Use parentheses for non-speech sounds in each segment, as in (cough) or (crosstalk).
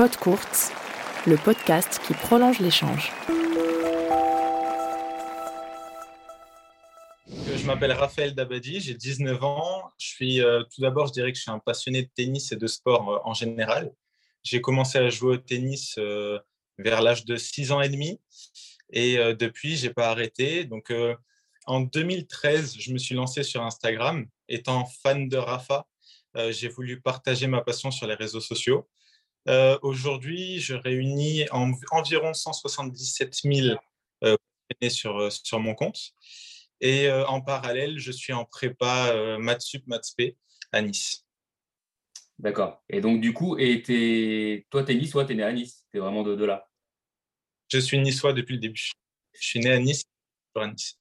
Pod Courts, le podcast qui prolonge l'échange. Je m'appelle Raphaël Dabadi, j'ai 19 ans. Je suis euh, tout d'abord, je dirais que je suis un passionné de tennis et de sport euh, en général. J'ai commencé à jouer au tennis euh, vers l'âge de 6 ans et demi et depuis, j'ai pas arrêté. Donc en 2013, je me suis lancé sur Instagram. Étant fan de Rafa, j'ai voulu partager ma passion sur les réseaux sociaux. Euh, aujourd'hui, je réunis environ 177 000 euh, sur, euh, sur mon compte. Et en parallèle, je suis en prépa euh, Matsup Matspé à Nice. D'accord. Et donc, du coup, et toi, tu es niçois, tu es né à Nice. Tu es vraiment de, là. Je suis niçois depuis le début. Je suis né à Nice, à Nice.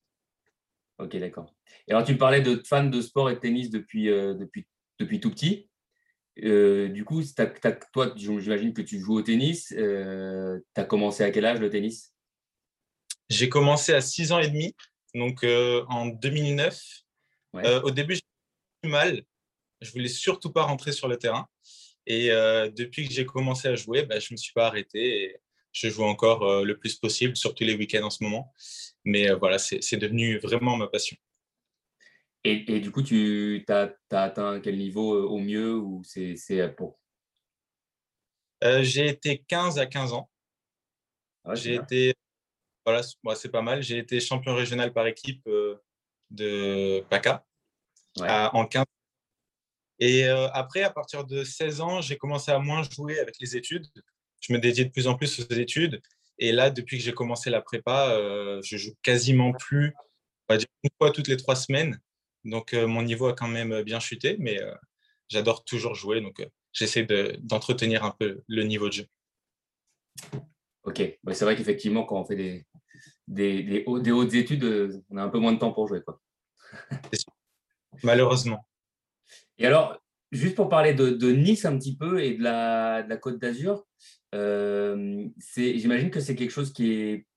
Ok, d'accord. Et alors, tu parlais de fan de sport et de tennis depuis, depuis, depuis tout petit. Euh, du coup, toi, j'imagine que tu joues au tennis. Euh, tu as commencé à quel âge le tennis? J'ai commencé à 6 ans et demi, donc euh, en 2009. au début, j'ai mal. Je voulais surtout pas rentrer sur le terrain. Et depuis que j'ai commencé à jouer, bah, je ne me suis pas arrêté. Et je joue encore le plus possible, surtout les week-ends en ce moment. Mais voilà, c'est devenu vraiment ma passion. Et, du coup, tu as, atteint quel niveau euh, au mieux ou c'est pour? Euh, J'ai été 15 à 15 ans. Ah j'ai été, voilà, c'est pas mal. J'ai été champion régional par équipe euh, de PACA en 15 et après, à partir de 16 ans, j'ai commencé à moins jouer avec les études. Je me dédiais de plus en plus aux études. Et là, depuis que j'ai commencé la prépa, je joue quasiment plus, on va dire une fois toutes les trois semaines. Donc, euh, mon niveau a quand même bien chuté, mais euh, j'adore toujours jouer. Donc, euh, j'essaie d'entretenir un peu le niveau de jeu. Ok, c'est vrai qu'effectivement, quand on fait des, des, hautes études, on a un peu moins de temps pour jouer. Quoi. Malheureusement. Et alors, juste pour parler de, Nice un petit peu et de la, de la Côte d'Azur, j'imagine que c'est quelque chose qui est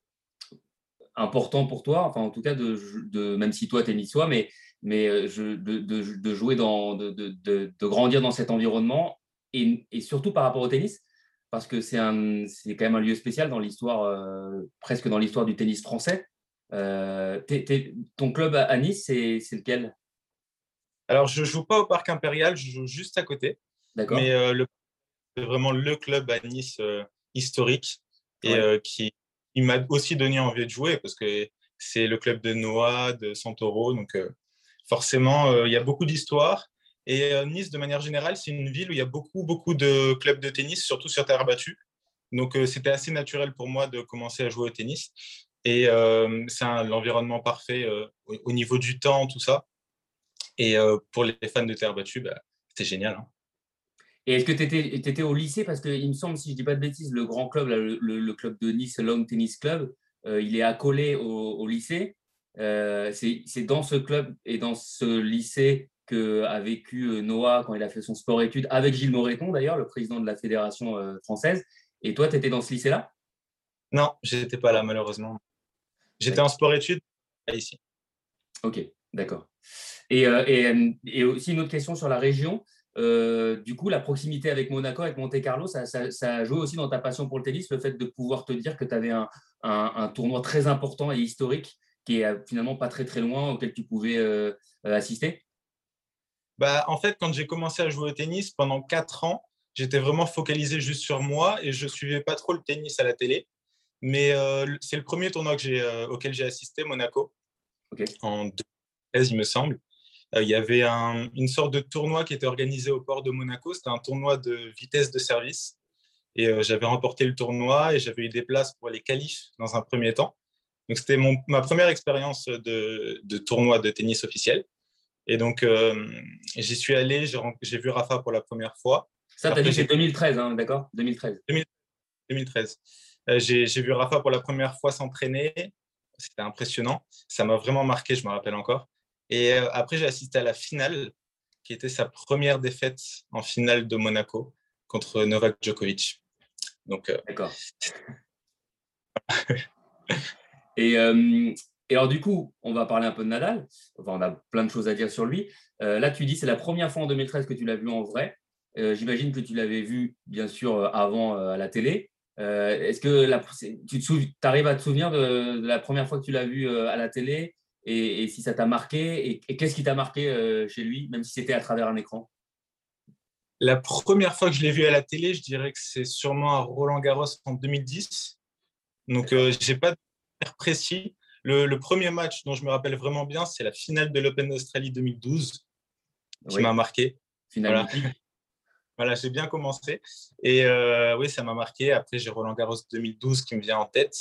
important pour toi, enfin en tout cas, de, de même si toi tu es niçois, mais mais euh, je, de, de, jouer dans, de, de, grandir dans cet environnement et, et, surtout par rapport au tennis, parce que c'est quand même un lieu spécial dans l'histoire, euh, presque dans l'histoire du tennis français. Euh, ton club à Nice, c'est lequel? Alors, je ne joue pas au Parc Impérial, je joue juste à côté. D'accord. Mais c'est vraiment le club à Nice historique et qui il m'a aussi donné envie de jouer parce que c'est le club de Noah, de Santoro. Donc, forcément, euh, il y a beaucoup d'histoires. Et euh, Nice, de manière générale, c'est une ville où il y a beaucoup, beaucoup de clubs de tennis, surtout sur terre battue. Donc, euh, c'était assez naturel pour moi de commencer à jouer au tennis. Et c'est l'environnement parfait au, niveau du temps, tout ça. Et pour les fans de terre battue, bah, c'était génial. Hein. Et est-ce que tu étais, au lycée? Parce qu'il me semble, si je ne dis pas de bêtises, le grand club, le, club de Nice, Long Tennis Club, il est accolé au lycée. Euh, c'est dans ce club et dans ce lycée que a vécu euh, Noah quand il a fait son sport-études, avec Gilles Moreton d'ailleurs, le président de la fédération euh, française. Et toi, tu étais dans ce lycée-là? Non, je n'étais pas là malheureusement. J'étais en sport-études ici. Ok, d'accord. Et, et, et, aussi une autre question sur la région. du coup, la proximité avec Monaco, avec Monte-Carlo, ça, ça, a joué aussi dans ta passion pour le tennis, le fait de pouvoir te dire que tu avais un, un, un, tournoi très important et historique qui est euh, finalement pas très très loin auquel tu pouvais euh, euh, assister? Bah, En fait, quand j'ai commencé à jouer au tennis pendant quatre ans, j'étais vraiment focalisé juste sur moi et je suivais pas trop le tennis à la télé. Mais c'est le premier tournoi que auquel j'ai assisté, Monaco, en 2013, il me semble. il y avait une sorte de tournoi qui était organisé au port de Monaco. C'était un tournoi de vitesse de service. Et j'avais remporté le tournoi et j'avais eu des places pour les qualifs dans un premier temps. Donc, c'était ma première expérience de, tournoi de tennis officiel. Et donc, euh, j'y suis allé, j'ai vu Rafa pour la première fois. Ça, tu as dit c'est 2013, hein, d'accord? 2013. 2013. Euh, j'ai vu Rafa pour la première fois s'entraîner. C'était impressionnant. Ça m'a vraiment marqué, je me rappelle encore. Et euh, après, j'ai assisté à la finale, qui était sa première défaite en finale de Monaco contre Novak Djokovic. Donc, D'accord. (laughs) Euh, et, alors, du coup, on va parler un peu de Nadal. Enfin, on a plein de choses à dire sur lui. Euh, là, tu dis c'est la première fois en 2013 que tu l'as vu en vrai. J'imagine que tu l'avais vu, bien sûr, avant à la télé. Est-ce que tu arrives à te souvenir de, la première fois que tu l'as vu à la télé et, si ça t'a marqué Et, qu'est-ce qui t'a marqué chez lui, même si c'était à travers un écran? La première fois que je l'ai vu à la télé, je dirais que c'est sûrement à Roland Garros en 2010. Donc, je n'ai pas précis. Le, premier match dont je me rappelle vraiment bien, c'est la finale de l'Open d'Australie 2012 qui m'a marqué. Voilà, (laughs) voilà j'ai bien commencé. Et euh, oui, ça m'a marqué. Après, j'ai Roland Garros 2012 qui me vient en tête.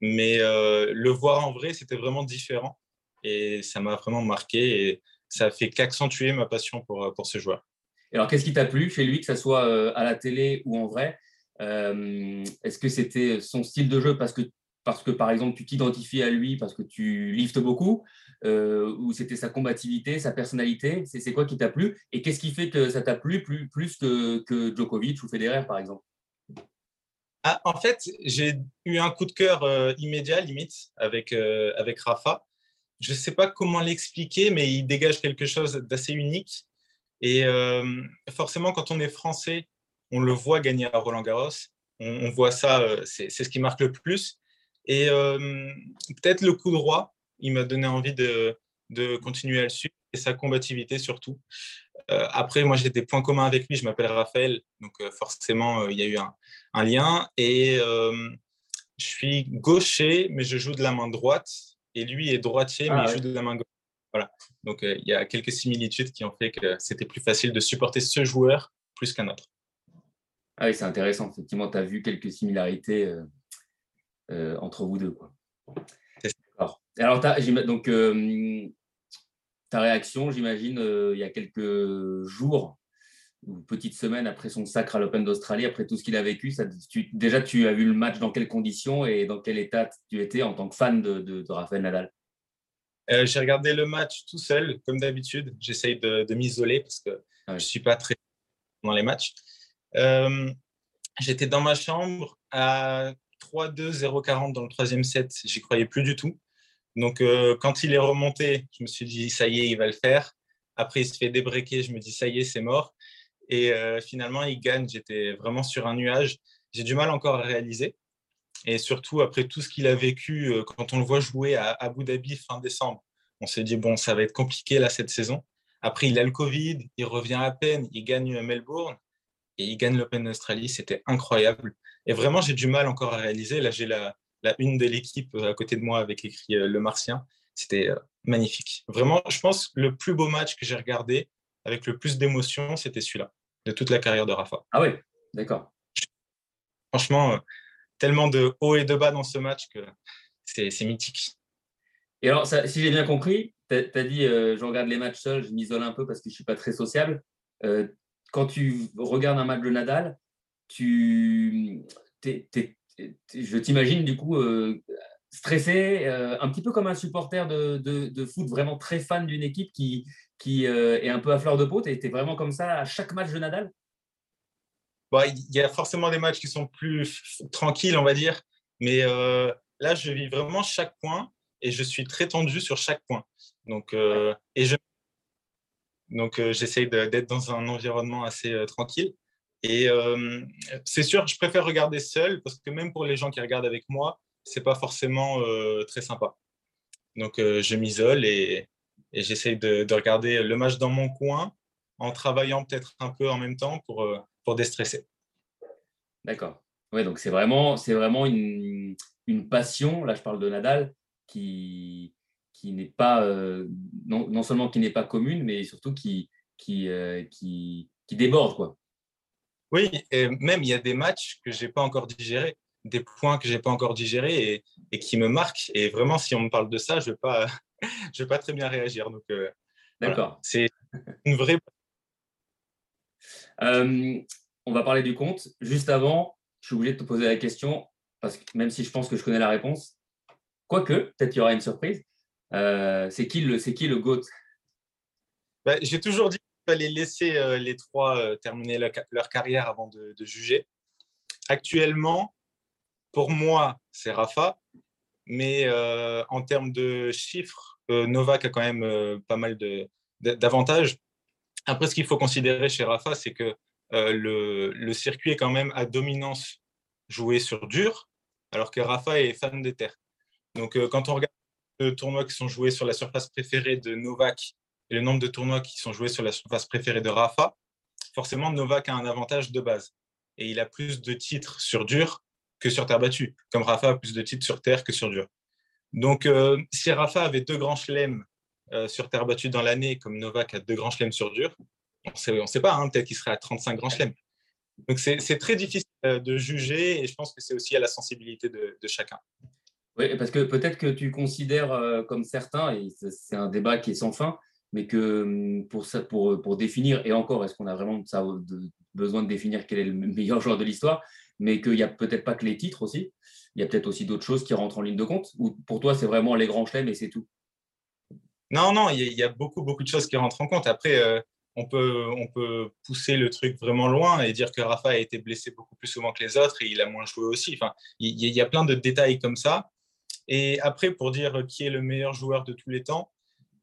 Mais euh, le voir en vrai, c'était vraiment différent. Et ça m'a vraiment marqué. Et ça a fait qu'accentuer ma passion pour, pour ce joueur. Et alors, qu'est-ce qui t'a plu chez lui, que ce soit euh, à la télé ou en vrai? Est-ce que c'était son style de jeu? Parce que parce que, par exemple, tu t'identifies à lui parce que tu liftes beaucoup, euh, ou c'était sa combativité, sa personnalité C'est quoi qui t'a plu? Et qu'est-ce qui fait que ça t'a plu plus, plus que, que, Djokovic ou Federer, par exemple? Ah, En fait, j'ai eu un coup de cœur euh, immédiat, limite, avec, euh, avec Rafa. Je ne sais pas comment l'expliquer, mais il dégage quelque chose d'assez unique. Et forcément, quand on est français, on le voit gagner à Roland Garros. On, on voit ça, c'est ce qui marque le plus. Et peut-être le coup droit, il m'a donné envie de, de, continuer à le suivre et sa combativité surtout. après, moi, j'ai des points communs avec lui. Je m'appelle Raphaël, donc forcément, il y a eu un, un lien. Et je suis gaucher, mais je joue de la main droite. Et lui est droitier, mais ah il joue de la main gauche. Voilà. Donc, il y a quelques similitudes qui ont fait que c'était plus facile de supporter ce joueur plus qu'un autre. Ah oui, c'est intéressant. Effectivement, tu as vu quelques similarités euh, entre vous deux. Quoi. Alors, donc, euh, ta réaction, j'imagine, euh, il y a quelques jours ou petites semaines après son sacre à l'Open d'Australie, après tout ce qu'il a vécu, ça, déjà tu as vu le match dans quelles conditions et dans quel état tu étais en tant que fan de, de, Rafael Nadal? J'ai regardé le match tout seul, comme d'habitude. J'essaye de, m'isoler parce que ah je ne suis pas très dans les matchs. J'étais dans ma chambre à 3-2, 0-40 dans le troisième set, j'y croyais plus du tout. Donc, euh, quand il est remonté, je me suis dit, ça y est, il va le faire. Après, il se fait débreaker, je me dis, ça y est, c'est mort. Et euh, finalement, il gagne. J'étais vraiment sur un nuage. J'ai du mal encore à réaliser. Et surtout, après tout ce qu'il a vécu, euh, quand on le voit jouer à Abu Dhabi fin décembre, on s'est dit, bon, ça va être compliqué là cette saison. Après, il a le Covid, il revient à peine, il gagne Melbourne et il gagne l'Open d'Australie. C'était incroyable. Et vraiment, j'ai du mal encore à réaliser. Là, j'ai la, une de l'équipe euh, à côté de moi avec écrit euh, Le Martien. C'était euh, magnifique. Vraiment, je pense que le plus beau match que j'ai regardé avec le plus d'émotion, c'était celui-là, de toute la carrière de Rafa. Ah oui, d'accord. Franchement, tellement de hauts et de bas dans ce match que c'est mythique. Et alors, si j'ai bien compris, tu as, dit je regarde les matchs seul, je m'isole un peu parce que je ne suis pas très sociable. Quand tu regardes un match de Nadal, tu, je t'imagine du coup euh, stressé, euh, un petit peu comme un supporter de, de, foot vraiment très fan d'une équipe qui, qui euh, est un peu à fleur de peau. Tu étais vraiment comme ça à chaque match de Nadal? Bah, Il y a forcément des matchs qui sont plus tranquilles, on va dire. Mais là, je vis vraiment chaque point et je suis très tendu sur chaque point. Donc, et je, donc j'essaye d'être dans un environnement assez tranquille. Et euh, c'est sûr, je préfère regarder seul parce que même pour les gens qui regardent avec moi, c'est pas forcément euh, très sympa. Donc euh, je m'isole et, j'essaye de, regarder le match dans mon coin en travaillant peut-être un peu en même temps pour, pour déstresser. D'accord. Ouais, donc c'est vraiment, vraiment une, une, passion, là je parle de Nadal, qui, qui n'est pas, non, non, seulement qui n'est pas commune, mais surtout qui, qui, qui, qui déborde. Quoi. Oui, et même il y a des matchs que je n'ai pas encore digérés, des points que je n'ai pas encore digérés et, qui me marquent. Et vraiment, si on me parle de ça, je ne vais, pas, (laughs) je vais pas très bien réagir. Donc, euh, D'accord. c'est une vraie. (laughs) Euh, on va parler du compte. Juste avant, je suis obligé de te poser la question, parce que même si je pense que je connais la réponse, quoique, peut-être qu'il y aura une surprise. Euh, c'est qui le, c'est qui le GOAT? Bah, J'ai toujours dit fallait laisser euh, les trois euh, terminer leur, carrière avant de, juger. Actuellement, pour moi, c'est Rafa, mais en termes de chiffres, Novak a quand même pas mal d'avantages. Après, ce qu'il faut considérer chez Rafa, c'est que le, le, circuit est quand même à dominance joué sur dur, alors que Rafa est fan des terres. Donc, quand on regarde les tournois qui sont joués sur la surface préférée de Novak et le nombre de tournois qui sont joués sur la surface préférée de Rafa, forcément, Novak a un avantage de base. Et il a plus de titres sur dur que sur terre battue, comme Rafa a plus de titres sur terre que sur dur. Donc, euh, si Rafa avait deux grands chelems euh, sur terre battue dans l'année, comme Novak a deux grands chelems sur dur, on ne sait pas, hein, peut-être qu'il serait à 35 grands chelems. Donc, c'est très difficile euh, de juger et je pense que c'est aussi à la sensibilité de, chacun. Oui, parce que peut-être que tu considères, comme certains, et c'est un débat qui est sans fin, mais que hum, pour, ça, pour, pour définir, et encore, est-ce qu'on a vraiment ça, besoin de définir quel est le meilleur joueur de l'histoire, mais qu'il n'y a peut-être pas que les titres aussi, il y a peut-être aussi d'autres choses qui rentrent en ligne de compte, ou pour toi, c'est vraiment les grands chelems et c'est tout? Non, non, il y, a beaucoup, beaucoup de choses qui rentrent en compte. Après, euh, on, peut, on peut pousser le truc vraiment loin et dire que Rafa a été blessé beaucoup plus souvent que les autres et il a moins joué aussi. Enfin, il y, a plein de détails comme ça. Et après, pour dire qui est le meilleur joueur de tous les temps,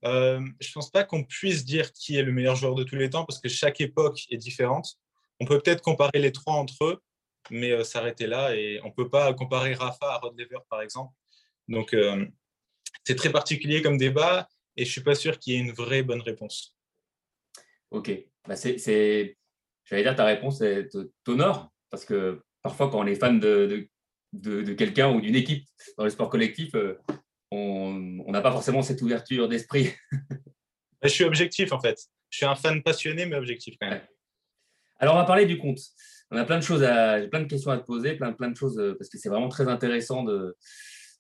euh, je ne pense pas qu'on puisse dire qui est le meilleur joueur de tous les temps parce que chaque époque est différente. On peut peut-être comparer les trois entre eux, mais euh, s'arrêter là et on ne peut pas comparer Rafa à Rod Lever par exemple. Donc euh, c'est très particulier comme débat et je ne suis pas sûr qu'il y ait une vraie bonne réponse. Ok, bah c'est, j'allais dire ta réponse t'honore parce que parfois quand on est fan de, de, quelqu'un ou d'une équipe dans le sport collectif, on n'a pas forcément cette ouverture d'esprit. (laughs) je suis objectif en fait. Je suis un fan passionné mais objectif quand même. Alors on va parler du compte. On a plein de choses à, plein de questions à te poser, plein, plein de choses euh, parce que c'est vraiment très intéressant de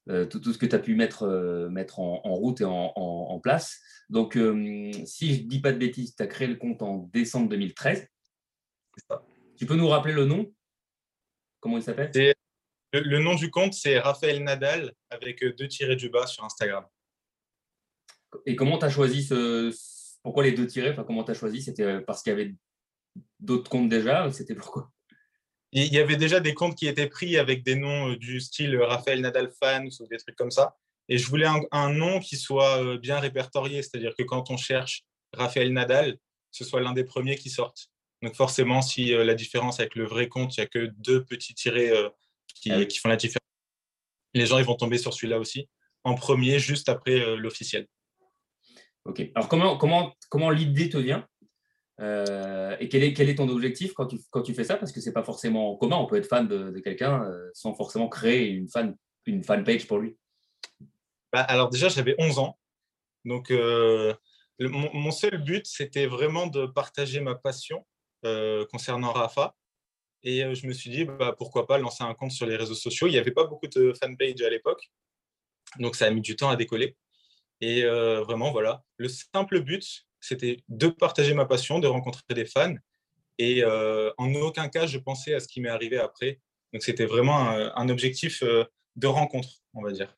euh, tout, tout, ce que tu as pu mettre, euh, mettre en, route et en, place. Donc, si je ne dis pas de bêtises, tu as créé le compte en décembre 2013. Ça. Tu peux nous rappeler le nom? Comment il s'appelle? Le, nom du compte, c'est Raphaël Nadal avec euh, deux tirés du bas sur Instagram. Et comment tu as choisi ce. Pourquoi les deux tirés? Enfin, Comment tu as choisi? C'était euh, parce qu'il y avait d'autres comptes déjà C'était pourquoi Il y avait déjà des comptes qui étaient pris avec des noms euh, du style Raphaël Nadal fans ou des trucs comme ça. Et je voulais un, nom qui soit bien répertorié, c'est-à-dire que quand on cherche Raphaël Nadal, ce soit l'un des premiers qui sortent. Donc forcément, si la différence avec le vrai compte, il n'y a que deux petits tirés ah qui, font la différence. Les gens ils vont tomber sur celui-là aussi, en premier, juste après euh, l'officiel. Ok. Alors, comment, comment, comment l'idée te vient? Euh, Et quel est, quel est ton objectif quand tu, quand tu fais ça? Parce que ce n'est pas forcément commun. On peut être fan de, quelqu'un euh, sans forcément créer une fan, une fan page pour lui. Bah, alors, déjà, j'avais 11 ans. Donc, mon, seul but, c'était vraiment de partager ma passion concernant Rafa et euh, je me suis dit, bah, pourquoi pas lancer un compte sur les réseaux sociaux. Il n'y avait pas beaucoup de fanpage à l'époque, donc ça a mis du temps à décoller. Et euh, vraiment, voilà, le simple but, c'était de partager ma passion, de rencontrer des fans. Et euh, en aucun cas, je pensais à ce qui m'est arrivé après. Donc c'était vraiment un, objectif de rencontre, on va dire.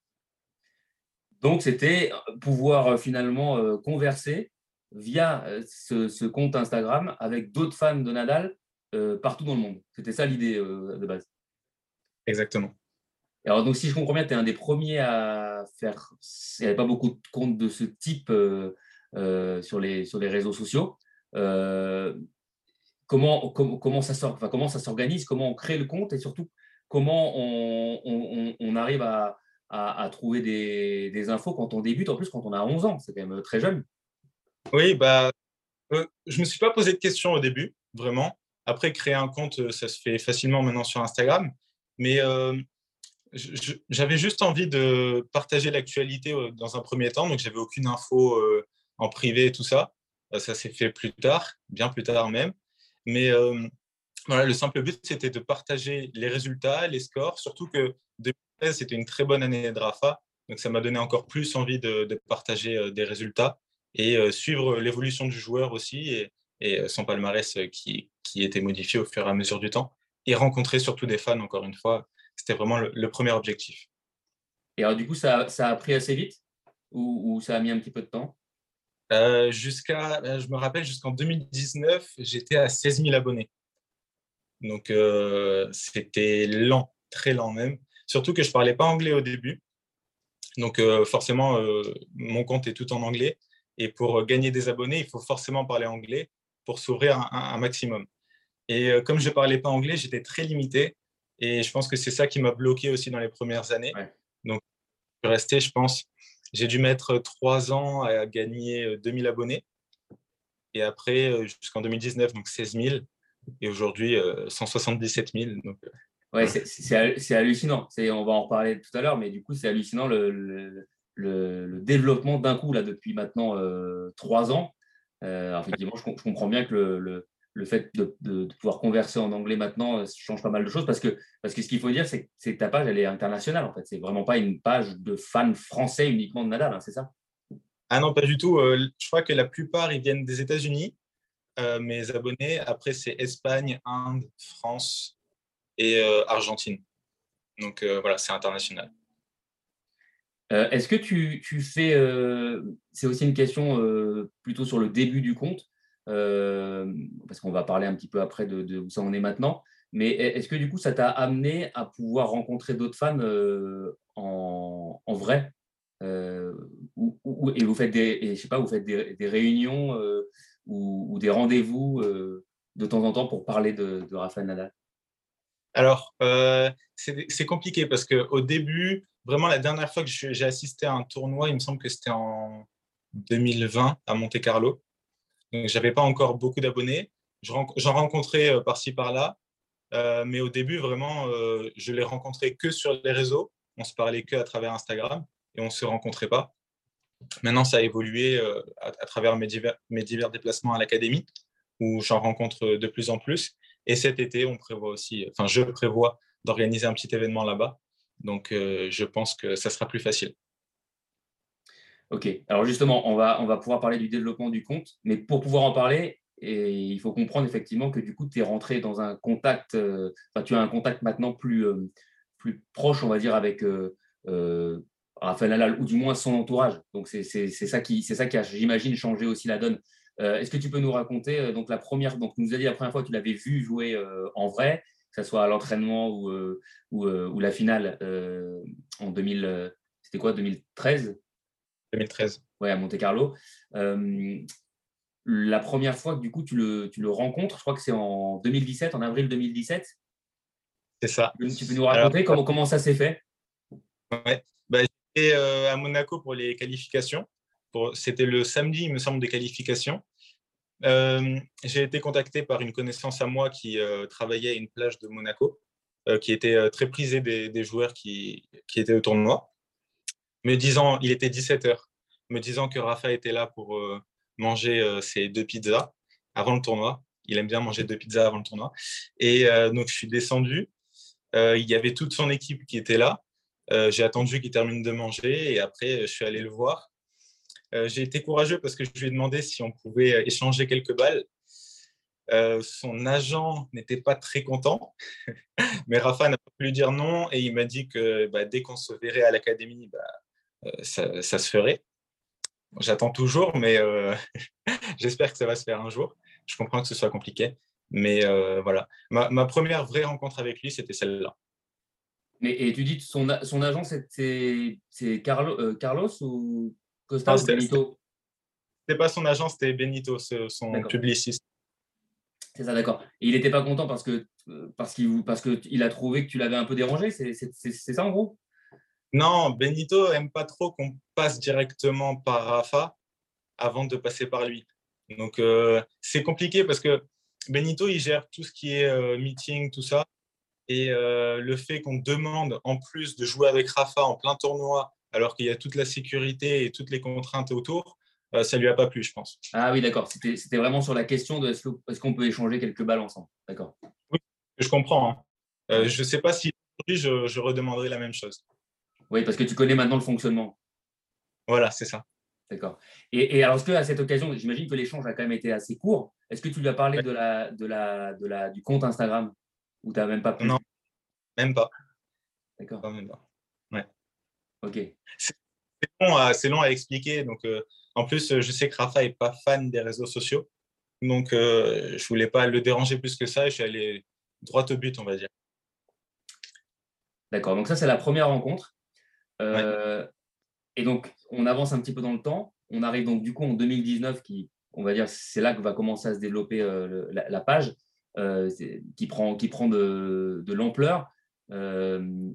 Donc c'était pouvoir finalement converser via ce, compte Instagram avec d'autres fans de Nadal euh, partout dans le monde. C'était ça l'idée euh, de base. Exactement. alors, donc, si je comprends bien, tu es un des premiers à faire. Il n'y avait pas beaucoup de comptes de ce type euh, sur, les, sur les réseaux sociaux. comment, comment ça s'organise Comment on crée le compte Et surtout, comment on, arrive à, à, trouver des, des, infos quand on débute En plus, quand on a 11 ans, c'est quand même très jeune. Oui, bah, je ne me suis pas posé de questions au début, vraiment. Après, créer un compte, euh, ça se fait facilement maintenant sur Instagram. Mais euh, j'avais juste envie de partager l'actualité euh, dans un premier temps. Donc, j'avais aucune info en privé et tout ça. Ça s'est fait plus tard, bien plus tard même. Mais voilà, le simple but, c'était de partager les résultats, les scores, surtout que 2013, c'était une très bonne année de Rafa. Donc, ça m'a donné encore plus envie de, partager des résultats et suivre l'évolution du joueur aussi. Et, son palmarès qui, qui était modifié au fur et à mesure du temps, et rencontrer surtout des fans, encore une fois. C'était vraiment le, premier objectif. Et alors, du coup, ça, ça a pris assez vite ou, ça a mis un petit peu de temps? Euh, jusqu'à, je me rappelle, jusqu'en 2019, j'étais à 16 000 abonnés. Donc, c'était lent, très lent même. Surtout que je ne parlais pas anglais au début. Donc, forcément, mon compte est tout en anglais. Et pour gagner des abonnés, il faut forcément parler anglais pour s'ouvrir un, maximum. Et comme je ne parlais pas anglais, j'étais très limité. Et je pense que c'est ça qui m'a bloqué aussi dans les premières années. Donc, je suis resté, je pense, j'ai dû mettre trois ans à gagner 2000 abonnés. Et après, jusqu'en 2019, donc 16 000. Et aujourd'hui, 177 000. Donc, ouais, c'est hallucinant. On va en reparler tout à l'heure, mais du coup, c'est hallucinant le, le, développement d'un coup, là, depuis maintenant trois ans. effectivement, je, je, comprends bien que le, le fait de, pouvoir converser en anglais maintenant change pas mal de choses parce que, parce que ce qu'il faut dire, c'est que ta page, elle est internationale en fait. C'est vraiment pas une page de fans français uniquement de Nadal, hein, c'est ça? Ah non, pas du tout. Euh, je crois que la plupart, ils viennent des États-Unis, euh, mes abonnés. Après, c'est Espagne, Inde, France et euh, Argentine. Donc voilà, c'est international. Est-ce que tu, tu fais, c'est aussi une question plutôt sur le début du compte, euh, parce qu'on va parler un petit peu après de, où ça en est maintenant. Mais est-ce que du coup, ça t'a amené à pouvoir rencontrer d'autres fans euh, en, vrai euh, Et vous faites des, je sais pas, vous faites des, réunions ou, des rendez-vous de temps en temps pour parler de, de Rafael Nadal? Alors, c'est compliqué parce qu'au début, vraiment la dernière fois que j'ai assisté à un tournoi, il me semble que c'était en 2020 à Monte Je n'avais pas encore beaucoup d'abonnés. J'en rencontrais euh, par-ci, par-là. Euh, mais au début, vraiment, euh, je les rencontrais que sur les réseaux. On se parlait que à travers Instagram et on ne se rencontrait pas. Maintenant, ça a évolué à, travers mes divers, mes divers déplacements à l'académie où j'en rencontre de plus en plus. Et cet été, on prévoit aussi, enfin, je prévois d'organiser un petit événement là-bas. Donc, je pense que ça sera plus facile. Ok, alors justement, on va, on va pouvoir parler du développement du compte, mais pour pouvoir en parler, il faut comprendre effectivement que du coup, tu es rentré dans un contact, euh, enfin, tu as un contact maintenant plus, euh, plus proche, on va dire, avec euh, Raphaël Nadal, ou du moins son entourage. Donc, c'est ça qui, ça qui a, j'imagine, changé aussi la donne. Est-ce que tu peux nous raconter, donc la première, donc tu nous as dit la première fois que tu l'avais vu jouer en vrai, que ce soit à l'entraînement ou, ou, ou, la finale en 2000, c'était quoi, 2013 2013. Ouais, à Monte Carlo. Euh, la première fois que du coup tu le, tu le rencontres, je crois que c'est en 2017, en avril 2017. C'est ça. Tu peux nous raconter comment, comment ça s'est fait? Ouais. Bah, J'étais euh, à Monaco pour les qualifications. C'était le samedi, il me semble, des qualifications. Euh, j'ai été contacté par une connaissance à moi qui travaillait à une plage de Monaco, qui était très prisée des, des joueurs qui, qui, étaient au tournoi me disant, il était 17h, me disant que Rafa était là pour euh, manger euh, ses deux pizzas avant le tournoi. Il aime bien manger deux pizzas avant le tournoi. Et euh, donc, je suis descendu. il y avait toute son équipe qui était là. J'ai attendu qu'il termine de manger et après, je suis allé le voir. J'ai été courageux parce que je lui ai demandé si on pouvait échanger quelques balles. son agent n'était pas très content, (laughs) mais Rafa n'a pas pu lui dire non et il m'a dit que bah, dès qu'on se verrait à l'académie, bah, euh, ça, se ferait. J'attends toujours, mais euh, (laughs) j'espère que ça va se faire un jour. Je comprends que ce soit compliqué, mais euh, voilà. Ma, première vraie rencontre avec lui, c'était celle-là. Mais, et tu dis son, son agent, c'est Carlo, Carlos ou Costa ou Benito? C'était pas son agent, c'était Benito, son publiciste. C'est ça, d'accord. Et il n'était pas content parce que parce qu'il parce que il a trouvé que tu l'avais un peu dérangé. C'est ça en gros? Non, Benito aime pas trop qu'on passe directement par Rafa avant de passer par lui. Donc, euh, c'est compliqué parce que Benito, il gère tout ce qui est euh, meeting, tout ça. Et euh, le fait qu'on demande en plus de jouer avec Rafa en plein tournoi, alors qu'il y a toute la sécurité et toutes les contraintes autour, ça lui a pas plu, je pense. Ah oui, d'accord. C'était vraiment sur la question de est-ce qu'on peut échanger quelques balles ensemble. D'accord. Oui, je comprends. Hein. je ne sais pas si aujourd'hui je, je redemanderai la même chose. Oui, parce que tu connais maintenant le fonctionnement. Voilà, c'est ça. D'accord. Et, alors, est-ce qu'à cette occasion, j'imagine que l'échange a quand même été assez court. Est-ce que tu lui as parlé de la, de la, de la, du compte Instagram ou tu n'as même pas pu Non, même pas. D'accord. même pas. Ouais. Ok. C'est long, à, long, à expliquer. Donc, euh, en plus, je sais que Rafa n'est pas fan des réseaux sociaux. Donc, euh, je ne voulais pas le déranger plus que ça. je suis allé droit au but, on va dire. D'accord. Donc, ça, c'est la première rencontre. Euh, et donc, on avance un petit peu dans le temps. On arrive donc du coup en 2019, qui, on va dire, c'est là que va commencer à se développer euh, la, page. qui prend, qui prend de, de l'ampleur. je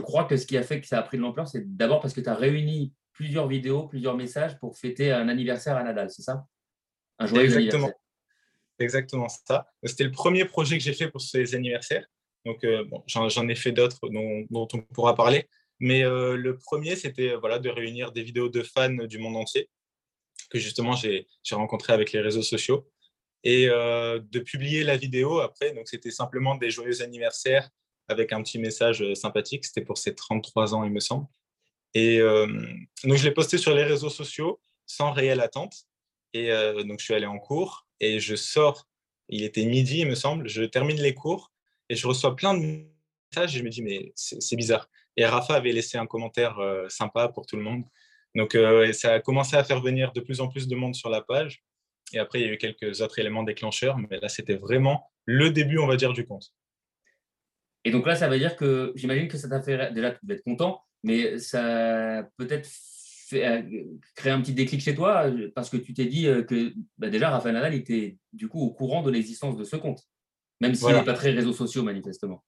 crois que ce qui a fait que ça a pris de l'ampleur, c'est d'abord parce que tu as réuni plusieurs vidéos, plusieurs messages pour fêter un anniversaire à Nadal, c'est ça? Un joyeux Exactement. Exactement ça. C'était le premier projet que j'ai fait pour ces anniversaires. Donc, bon, j'en ai fait d'autres dont, on pourra parler. Mais euh, le premier, c'était voilà, de réunir des vidéos de fans du monde entier que justement j'ai rencontré avec les réseaux sociaux et euh, de publier la vidéo après. Donc, c'était simplement des joyeux anniversaires avec un petit message euh, sympathique. C'était pour ses 33 ans, il me semble. Et donc, je l'ai posté sur les réseaux sociaux sans réelle attente. Et donc, je suis allé en cours et je sors. Il était midi, il me semble. Je termine les cours et je reçois plein de messages et je me dis, mais c'est bizarre. Et Rafa avait laissé un commentaire euh, sympa pour tout le monde. Donc, euh, ça a commencé à faire venir de plus en plus de monde sur la page. Et après, il y a eu quelques autres éléments déclencheurs, mais là, c'était vraiment le début, on va dire, du compte. Et donc là, ça veut dire que j'imagine que ça t'a fait, déjà, tu devais être content, mais ça peut-être euh, créé un petit déclic chez toi parce que tu t'es dit que bah, déjà, Rafael Nadal était du coup au courant de l'existence de ce compte, même s'il n'est pas très réseaux sociaux, manifestement.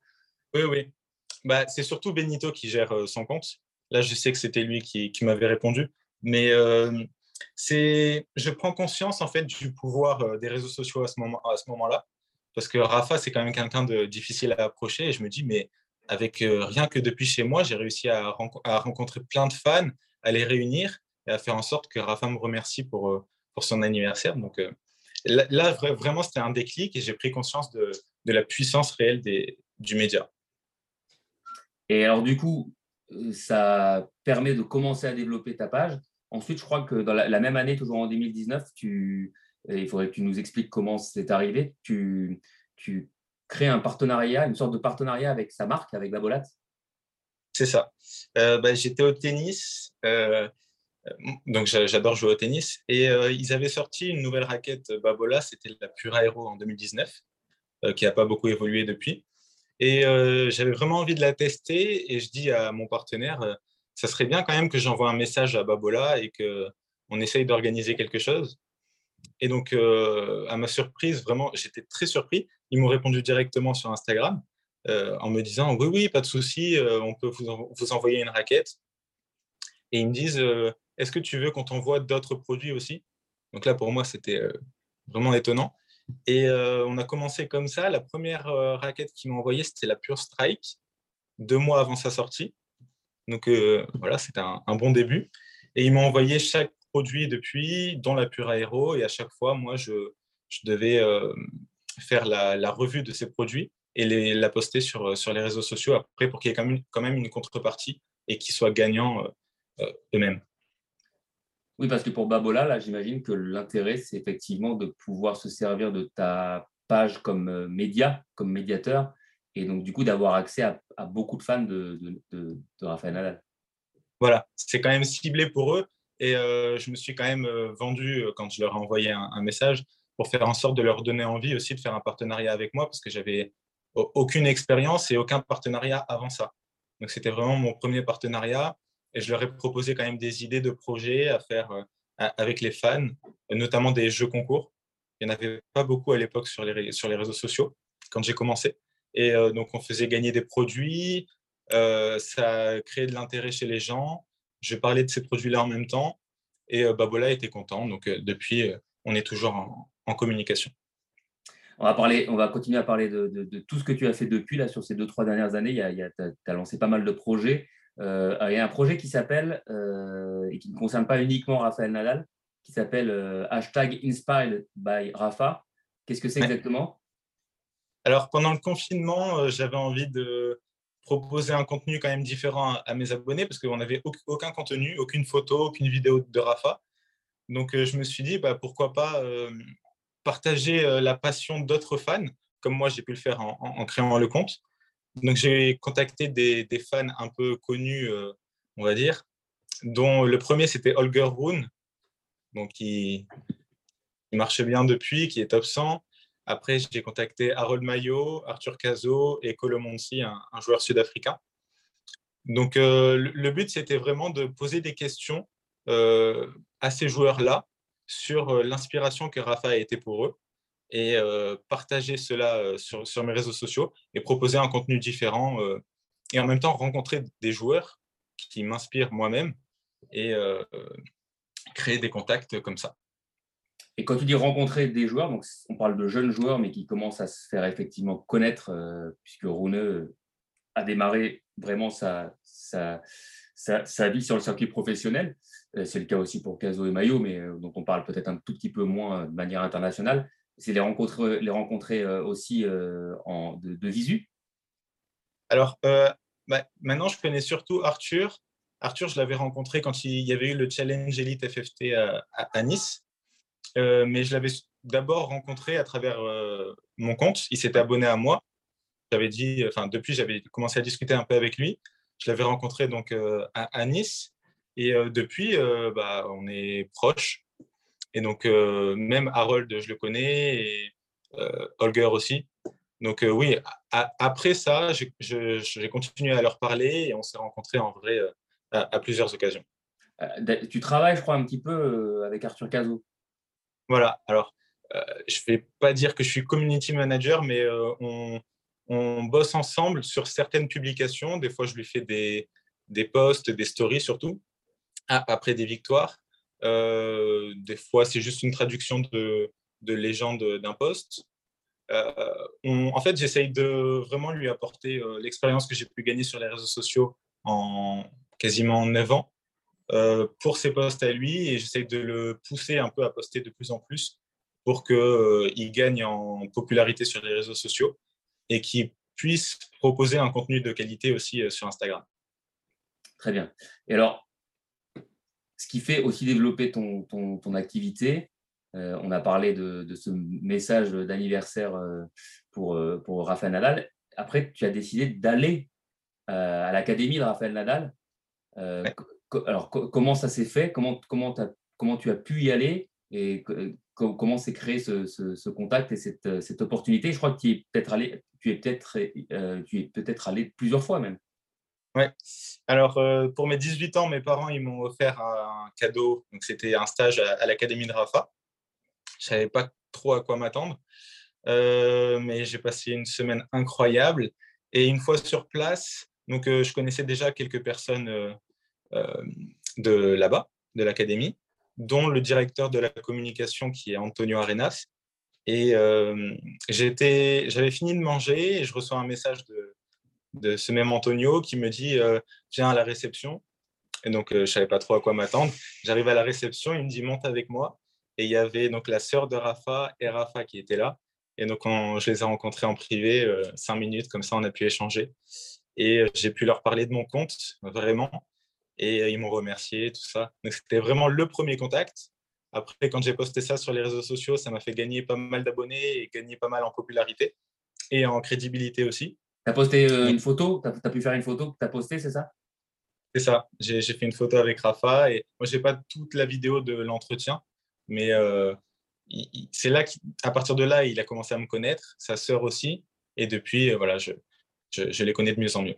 Oui, oui. Bah, c'est surtout Benito qui gère euh, son compte. Là, je sais que c'était lui qui, m'avait répondu. Mais euh, c'est, je prends conscience en fait du pouvoir euh, des réseaux sociaux à ce, moment, à ce moment-là. Parce que Rafa, c'est quand même quelqu'un de difficile à approcher. Et je me dis, mais avec rien que depuis chez moi, j'ai réussi à, à, rencontrer plein de fans, à les réunir et à faire en sorte que Rafa me remercie pour, pour son anniversaire. Donc là, vraiment, c'était un déclic et j'ai pris conscience de, de la puissance réelle des, du média. Et alors, du coup, euh, ça permet de commencer à développer ta page. Ensuite, je crois que dans la, même année, toujours en 2019, tu, il faudrait que tu nous expliques comment c'est arrivé. Tu, tu crées un partenariat, une sorte de partenariat avec sa marque, avec Babolat? C'est ça. Euh, bah, j'étais au tennis, euh, donc j'adore jouer au tennis, et ils avaient sorti une nouvelle raquette Babola, c'était la Pure Aero en 2019, qui n'a pas beaucoup évolué depuis. Et euh, j'avais vraiment envie de la tester et je dis à mon partenaire, euh, ça serait bien quand même que j'envoie un message à Babola et qu'on essaye d'organiser quelque chose. Et donc, euh, à ma surprise, vraiment, j'étais très surpris. Ils m'ont répondu directement sur Instagram en me disant, oui, oui, pas de souci, on peut vous, vous, envoyer une raquette. Et ils me disent, est-ce que tu veux qu'on t'envoie d'autres produits aussi? Donc là, pour moi, c'était vraiment étonnant. Et euh, on a commencé comme ça. La première euh, raquette qu'ils m'ont envoyée, c'était la Pure Strike, deux mois avant sa sortie. Donc euh, voilà, c'était un, bon début. Et ils m'ont envoyé chaque produit depuis, dont la Pure Aero. Et à chaque fois, moi, je, devais faire la, revue de ces produits et la poster sur, les réseaux sociaux après pour qu'il y ait quand même une contrepartie et qu'ils soient gagnants eux-mêmes. Oui, parce que pour Babola, là, j'imagine que l'intérêt, c'est effectivement de pouvoir se servir de ta page comme euh, média, comme médiateur, et donc du coup d'avoir accès à, beaucoup de fans de, de, Rafael Nadal. Voilà, c'est quand même ciblé pour eux, et euh, je me suis quand même euh, vendu quand je leur ai envoyé un, message pour faire en sorte de leur donner envie aussi de faire un partenariat avec moi, parce que j'avais aucune expérience et aucun partenariat avant ça. Donc c'était vraiment mon premier partenariat et je leur ai proposé quand même des idées de projets à faire euh, avec les fans, notamment des jeux concours. Il n'y en avait pas beaucoup à l'époque sur les, sur les réseaux sociaux quand j'ai commencé. Et euh, donc, on faisait gagner des produits, euh, ça a de l'intérêt chez les gens. Je parlais de ces produits-là en même temps et Babola était content. Donc, depuis, on est toujours en, communication. On va, parler, on va continuer à parler de, de, tout ce que tu as fait depuis, là, sur ces deux, trois dernières années. Tu as, lancé pas mal de projets. Euh, il y a un projet qui s'appelle, euh, et qui ne concerne pas uniquement Raphaël Nadal, qui s'appelle euh, hashtag Inspired by Rafa. Qu'est-ce que c'est exactement? Alors, pendant le confinement, j'avais envie de proposer un contenu quand même différent à, mes abonnés parce qu'on n'avait aucun contenu, aucune photo, aucune vidéo de Rafa. Donc, je me suis dit, bah, pourquoi pas partager la passion d'autres fans, comme moi j'ai pu le faire en créant le compte. Donc, j'ai contacté des, fans un peu connus, euh, on va dire, dont le premier, c'était Holger Rune, donc qui, marche bien depuis, qui est top 100. Après, j'ai contacté Harold Mayo, Arthur Cazot et Colomonsi, un, un joueur sud-africain. Donc, euh, le, but, c'était vraiment de poser des questions euh, à ces joueurs-là sur l'inspiration que Rafa a été pour eux. Et partager cela sur, sur, mes réseaux sociaux et proposer un contenu différent et en même temps rencontrer des joueurs qui m'inspirent moi-même et créer des contacts comme ça. Et quand tu dis rencontrer des joueurs, donc on parle de jeunes joueurs, mais qui commencent à se faire effectivement connaître, puisque Rune a démarré vraiment sa, sa, sa, vie sur le circuit professionnel. C'est le cas aussi pour Caso et Mayo, mais dont on parle peut-être un tout petit peu moins de manière internationale c'est les rencontrer, les rencontrer euh, aussi euh, en, de, visu Alors, euh, bah, maintenant, je connais surtout Arthur. Arthur, je l'avais rencontré quand il y avait eu le Challenge Elite FFT à, Nice. mais je l'avais d'abord rencontré à travers mon compte. Il s'était abonné à moi. J'avais dit, enfin, depuis, j'avais commencé à discuter un peu avec lui. Je l'avais rencontré donc à, Nice. Et depuis, bah, on est proches. Et donc, euh, même Harold, je le connais, et euh, Holger aussi. Donc, euh, oui, après ça, j'ai continué à leur parler et on s'est rencontrés en vrai à, plusieurs occasions. Tu travailles, je crois, un petit peu avec Arthur Cazot. Voilà, alors, je ne vais pas dire que je suis community manager, mais on, on, bosse ensemble sur certaines publications. Des fois, je lui fais des, des posts, des stories surtout, après des victoires. Euh, des fois, c'est juste une traduction de, de légende d'un poste. Euh, en fait, j'essaye de vraiment lui apporter euh, l'expérience que j'ai pu gagner sur les réseaux sociaux en quasiment 9 ans pour ses posts à lui et j'essaye de le pousser un peu à poster de plus en plus pour qu'il gagne en popularité sur les réseaux sociaux et qu'il puisse proposer un contenu de qualité aussi sur Instagram. Très bien. Et alors, ce qui fait aussi développer ton, ton, activité. Euh, on a parlé de, ce message d'anniversaire euh, pour, euh, pour Raphaël Nadal. Après, tu as décidé d'aller à l'académie de Raphaël Nadal. alors, comment ça s'est fait? Comment, comment, comment tu as pu y aller? Et comment s'est créé ce, ce, contact et cette, cette, opportunité? Je crois que tu es peut-être allé, tu es peut-être, tu es peut-être allé plusieurs fois même. Ouais. Alors, euh, pour mes 18 ans, mes parents ils m'ont offert un cadeau. Donc, c'était un stage à, l'Académie de Rafa. Je ne savais pas trop à quoi m'attendre. Euh, mais j'ai passé une semaine incroyable. Et une fois sur place, donc, euh, je connaissais déjà quelques personnes de là-bas, de l'Académie, dont le directeur de la communication qui est Antonio Arenas. Et j'avais fini de manger et je reçois un message de, de ce même Antonio qui me dit euh, Viens à la réception. Et donc, euh, je ne savais pas trop à quoi m'attendre. J'arrive à la réception, il me dit Monte avec moi. Et il y avait donc la sœur de Rafa et Rafa qui étaient là. Et donc, je les ai rencontrés en privé, euh, cinq minutes, comme ça, on a pu échanger. Et j'ai pu leur parler de mon compte, vraiment. Et ils m'ont remercié, tout ça. Donc, c'était vraiment le premier contact. Après, quand j'ai posté ça sur les réseaux sociaux, ça m'a fait gagner pas mal d'abonnés et gagner pas mal en popularité et en crédibilité aussi. Tu as posté euh, une photo? Tu as, pu faire une photo que tu as postée, c'est ça? C'est ça. J'ai fait une photo avec Rafa. Et moi, je n'ai pas toute la vidéo de l'entretien, mais euh, c'est là qu'à partir de là, il a commencé à me connaître, sa sœur aussi. Et depuis, euh, voilà, je, je, les connais de mieux en mieux.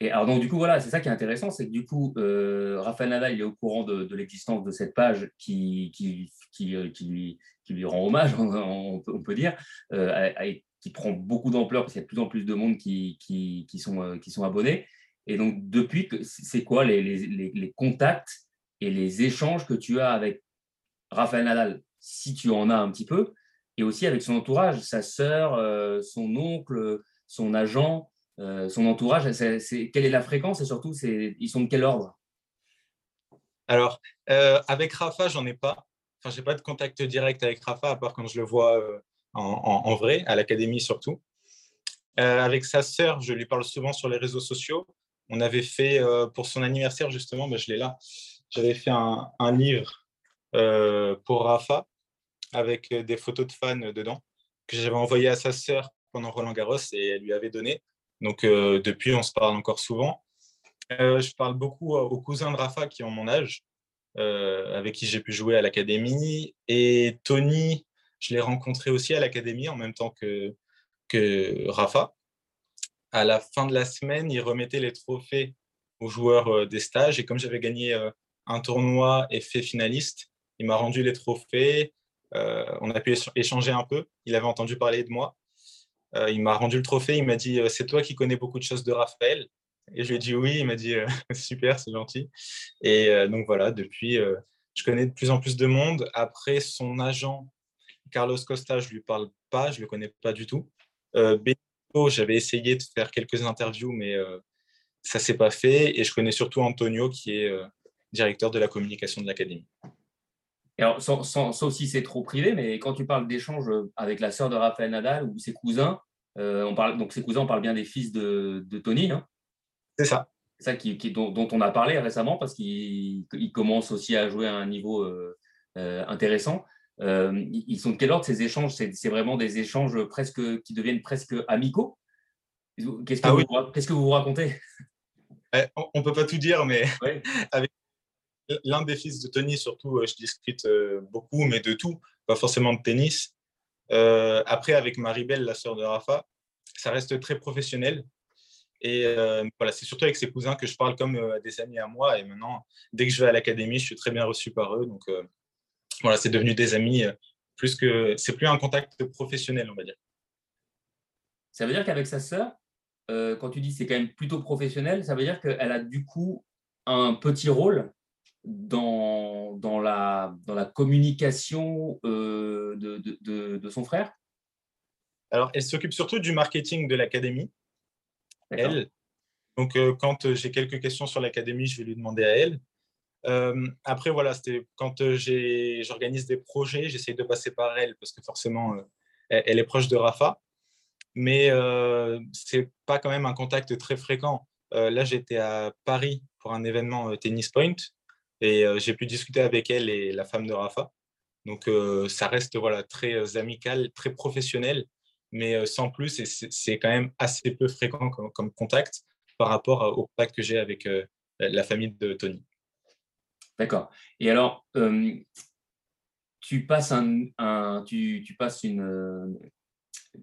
Et alors, donc, du coup, voilà, c'est ça qui est intéressant, c'est que du coup, Raphaël Nadal, il est au courant de, l'existence de cette page qui, qui, qui, qui, lui, rend hommage, (laughs) on, peut dire, qui prend beaucoup d'ampleur parce qu'il y a de plus en plus de monde qui, euh, sont abonnés. Et donc, depuis, c'est quoi les, contacts et les échanges que tu as avec Raphaël Nadal, si tu en as un petit peu, et aussi avec son entourage, sa sœur, euh, son oncle, son agent, euh, son entourage, quelle est la fréquence et surtout, ils sont de quel ordre? Alors, avec Rafa, j'en ai pas. Enfin, j'ai pas de contact direct avec Rafa, à part quand je le vois en, vrai, à l'académie surtout. Euh, avec sa sœur, je lui parle souvent sur les réseaux sociaux. On avait fait, euh, pour son anniversaire justement, ben, je l'ai là, j'avais fait un, livre euh, pour Rafa avec des photos de fans dedans que j'avais envoyé à sa sœur pendant Roland Garros et elle lui avait donné. Donc depuis, on se parle encore souvent. je parle beaucoup aux cousins de Rafa qui ont mon âge, avec qui j'ai pu jouer à l'académie. Et Tony, je l'ai rencontré aussi à l'académie en même temps que, que Rafa. À la fin de la semaine, il remettait les trophées aux joueurs euh, des stages. Et comme j'avais gagné euh, un tournoi et fait finaliste, il m'a rendu les trophées. on a pu échanger un peu. Il avait entendu parler de moi. il m'a rendu le trophée. Il m'a dit C'est toi qui connais beaucoup de choses de Raphaël. Et je lui ai dit oui. Il m'a dit (laughs) Super, c'est gentil. Et donc voilà, depuis, je connais de plus en plus de monde. Après, son agent, Carlos Costa, je ne lui parle pas. Je ne le connais pas du tout. Benito, j'avais essayé de faire quelques interviews, mais ça ne s'est pas fait. Et je connais surtout Antonio, qui est directeur de la communication de l'Académie. Alors, sans, sauf si c'est trop privé, mais quand tu parles d'échange avec la sœur de Raphaël Nadal ou ses cousins, euh, on parle, donc ses cousins, on parle bien des fils de, Tony. Hein c'est ça. C'est ça qui, dont, on a parlé récemment parce qu'il commence aussi à jouer à un niveau euh, euh, ils sont de quel ordre ces échanges? C'est vraiment des échanges presque qui deviennent presque amicaux? Qu'est-ce que, ah vous, que vous racontez? Eh, On ne peut pas tout dire, mais (laughs) avec l'un des fils de Tony, surtout, euh, je discute euh, beaucoup, mais de tout, pas forcément de tennis. Euh, après, avec Maribel, la sœur de Rafa, ça reste très professionnel. Et voilà, c'est surtout avec ses cousins que je parle comme des amis à moi. Et maintenant, dès que je vais à l'académie, je suis très bien reçu par eux. Donc c'est devenu des amis. plus que c'est plus un contact professionnel, on va dire. Ça veut dire qu'avec sa sœur, quand tu dis c'est quand même plutôt professionnel, ça veut dire qu'elle a du coup un petit rôle dans, dans, la, dans la communication euh, de, de, de, son frère? Alors, elle s'occupe surtout du marketing de l'académie. Elle. Donc, euh, quand j'ai quelques questions sur l'académie, je vais lui demander à elle. Euh, après, voilà, c'était quand j'organise des projets, j'essaye de passer par elle parce que forcément, elle, est proche de Rafa. Mais ce n'est pas quand même un contact très fréquent. là, j'étais à Paris pour un événement Tennis Point et euh, j'ai pu discuter avec elle et la femme de Rafa. Donc, euh, ça reste voilà, très euh, amical, très professionnel, mais sans plus. Et c'est quand même assez peu fréquent comme, contact par rapport au contact que j'ai avec la famille de Tony. D'accord. Et alors, tu passes, un, tu, passes une,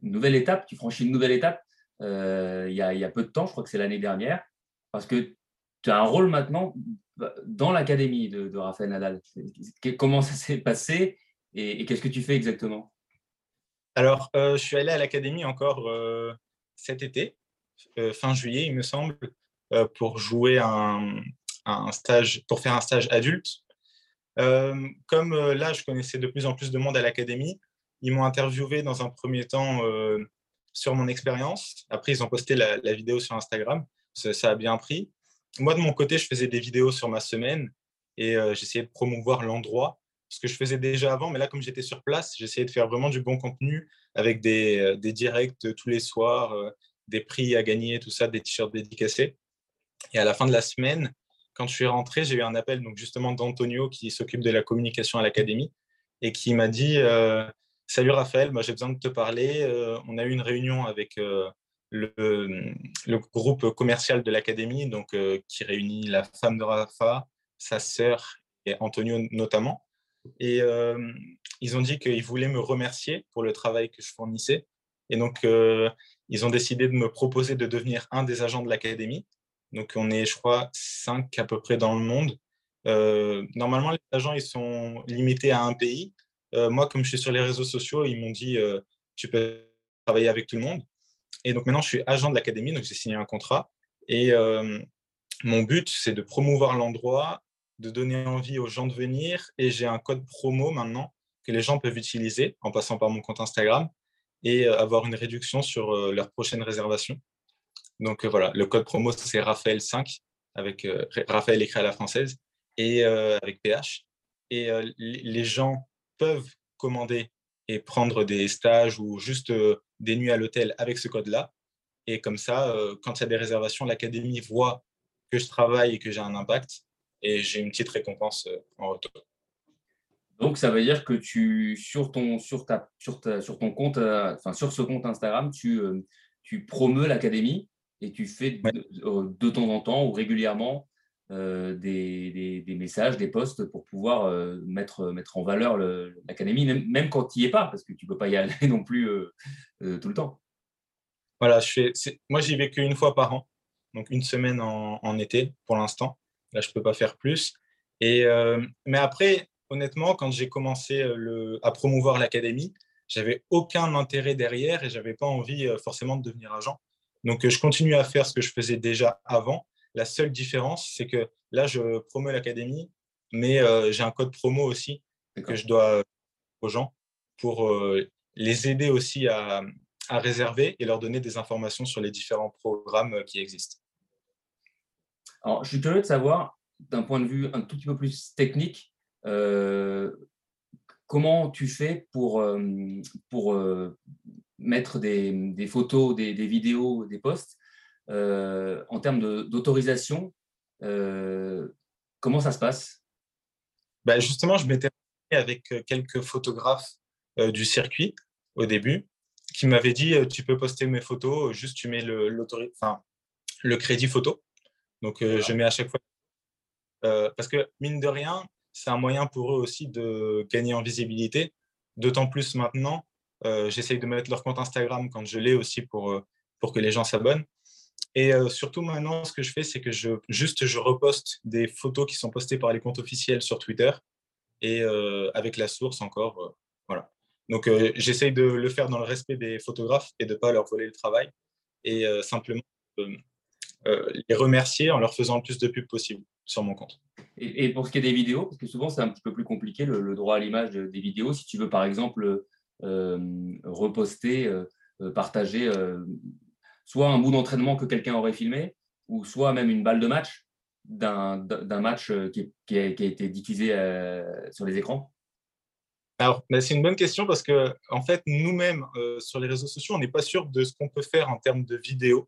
nouvelle étape, tu franchis une nouvelle étape il y, a, peu de temps, je crois que c'est l'année dernière, parce que tu as un rôle maintenant dans l'académie de, Raphaël Nadal. Comment ça s'est passé et, qu'est-ce que tu fais exactement? Alors, euh, je suis allé à l'académie encore euh, cet été, euh, fin juillet, il me semble, pour jouer un, un, stage, pour faire un stage adulte. comme là, je connaissais de plus en plus de monde à l'académie, ils m'ont interviewé dans un premier temps sur mon expérience. Après, ils ont posté la, vidéo sur Instagram. ça, a bien pris moi, de mon côté, je faisais des vidéos sur ma semaine et euh, j'essayais de promouvoir l'endroit, ce que je faisais déjà avant. Mais là, comme j'étais sur place, j'essayais de faire vraiment du bon contenu avec des, euh, des directs tous les soirs, euh, des prix à gagner, tout ça, des t-shirts dédicacés. Et à la fin de la semaine, quand je suis rentré, j'ai eu un appel donc justement d'Antonio qui s'occupe de la communication à l'académie et qui m'a dit Salut Raphaël, j'ai besoin de te parler. on a eu une réunion avec le, groupe commercial de l'académie, donc euh, qui réunit la femme de Rafa, sa sœur et Antonio notamment. Et euh, ils ont dit qu'ils voulaient me remercier pour le travail que je fournissais. Et donc, euh, ils ont décidé de me proposer de devenir un des agents de l'académie. Donc, on est, je crois, cinq à peu près dans le monde. normalement, les agents, ils sont limités à un pays. moi, comme je suis sur les réseaux sociaux, ils m'ont dit, tu peux travailler avec tout le monde. Et donc maintenant, je suis agent de l'académie, donc j'ai signé un contrat. Et euh, mon but, c'est de promouvoir l'endroit, de donner envie aux gens de venir. Et j'ai un code promo maintenant que les gens peuvent utiliser en passant par mon compte Instagram et euh, avoir une réduction sur euh, leur prochaine réservation. Donc voilà, le code promo, c'est Raphaël5, avec Raphaël écrit à la française, et avec PH. Et les gens peuvent commander et prendre des stages ou juste des nuits à l'hôtel avec ce code-là. Et comme ça, euh, quand il y a des réservations, l'académie voit que je travaille et que j'ai un impact et j'ai une petite récompense euh, en retour. Donc, ça veut dire que tu, sur ton, sur ta, sur sur ton compte, euh, enfin, sur ce compte Instagram, tu, tu promeus l'académie et tu fais de, temps en temps ou régulièrement des, des, messages, des posts pour pouvoir mettre, mettre en valeur l'académie, même quand tu n'y es pas, parce que tu ne peux pas y aller (laughs) non plus euh, tout le temps. Voilà, je fais, moi j'y vais qu'une fois par an, donc une semaine en, été pour l'instant. Là, je ne peux pas faire plus. Et, euh, mais après, honnêtement, quand j'ai commencé à promouvoir l'académie, j'avais aucun intérêt derrière et j'avais pas envie forcément de devenir agent. Donc, je continue à faire ce que je faisais déjà avant. La seule différence, c'est que là, je promeux l'académie, mais j'ai un code promo aussi que je dois aux gens pour les aider aussi à, à réserver et leur donner des informations sur les différents programmes qui existent. Alors, je suis curieux de savoir, d'un point de vue un tout petit peu plus technique, euh, comment tu fais pour, euh, pour euh, mettre des, des photos, des, des, vidéos, des posts en termes d'autorisation Comment ça se passe? Bah Justement, je m'étais avec quelques photographes du circuit au début qui m'avaient dit tu peux poster mes photos, juste tu mets le, enfin, le crédit photo. Donc, je mets à chaque fois. parce que, mine de rien, c'est un moyen pour eux aussi de gagner en visibilité. D'autant plus maintenant, j'essaye de mettre leur compte Instagram quand je l'ai aussi pour, pour que les gens s'abonnent. Et surtout maintenant, ce que je fais, c'est que je, juste je reposte des photos qui sont postées par les comptes officiels sur Twitter et avec la source encore. voilà. Donc, j'essaye de le faire dans le respect des photographes et de ne pas leur voler le travail. Et simplement euh, les remercier en leur faisant le plus de pubs possible sur mon compte. Et, pour ce qui est des vidéos, parce que souvent c'est un petit peu plus compliqué le, droit à l'image des vidéos, si tu veux par exemple euh, reposter, euh, partager soit un bout d'entraînement que quelqu'un aurait filmé, ou soit même une balle de match d'un match qui, a, été diffusé sur les écrans alors, bah, c'est une bonne question parce que, en fait, nous-mêmes, sur les réseaux sociaux, on n'est pas sûr de ce qu'on peut faire en termes de vidéos.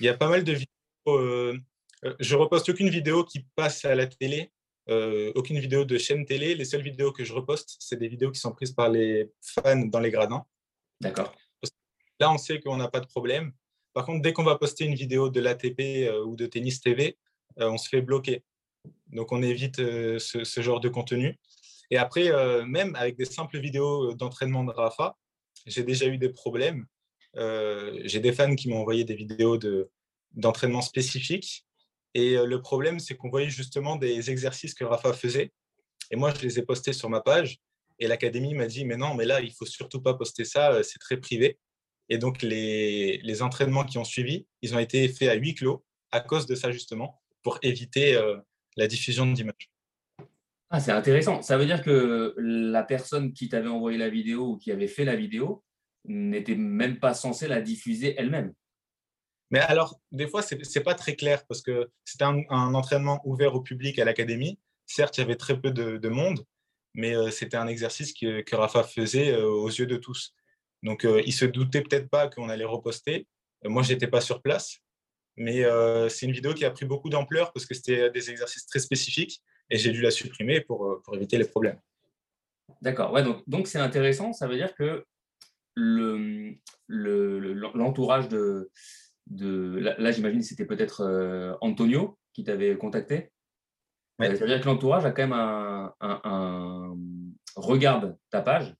Il y a pas mal de vidéos. Euh, euh, je reposte aucune vidéo qui passe à la télé, euh, aucune vidéo de chaîne télé. Les seules vidéos que je reposte, c'est des vidéos qui sont prises par les fans dans les gradins. D'accord. Là, on sait qu'on n'a pas de problème. Par contre, dès qu'on va poster une vidéo de l'ATP ou de Tennis TV, on se fait bloquer. Donc, on évite ce, ce, genre de contenu. Et après, même avec des simples vidéos d'entraînement de Rafa, j'ai déjà eu des problèmes. Euh, j'ai des fans qui m'ont envoyé des vidéos d'entraînement spécifiques. Et euh, le problème, c'est qu'on voyait justement des exercices que Rafa faisait. Et moi, je les ai postés sur ma page. Et l'académie m'a dit, mais non, mais là, il faut surtout pas poster ça, euh, c'est très privé. Et donc, les, les, entraînements qui ont suivi, ils ont été faits à huis clos à cause de ça, justement, pour éviter la diffusion d'images. Ah, c'est intéressant. Ça veut dire que la personne qui t'avait envoyé la vidéo ou qui avait fait la vidéo, n'était même pas censée la diffuser elle-même. Mais alors, des fois, ce n'est pas très clair parce que c'était un, entraînement ouvert au public à l'académie. Certes, il y avait très peu de, monde, mais euh, c'était un exercice que, Rafa faisait euh, aux yeux de tous. Donc, euh, il se doutait peut-être pas qu'on allait reposter. moi, je n'étais pas sur place, mais c'est une vidéo qui a pris beaucoup d'ampleur parce que c'était des exercices très spécifiques et j'ai dû la supprimer pour, éviter les problèmes. D'accord, ouais, donc, c'est intéressant. Ça veut dire que l'entourage le, de, de, Là, j'imagine c'était peut-être euh, Antonio qui t'avait contacté. Ouais. Euh, ça veut dire que l'entourage a quand même un, un, regarde ta page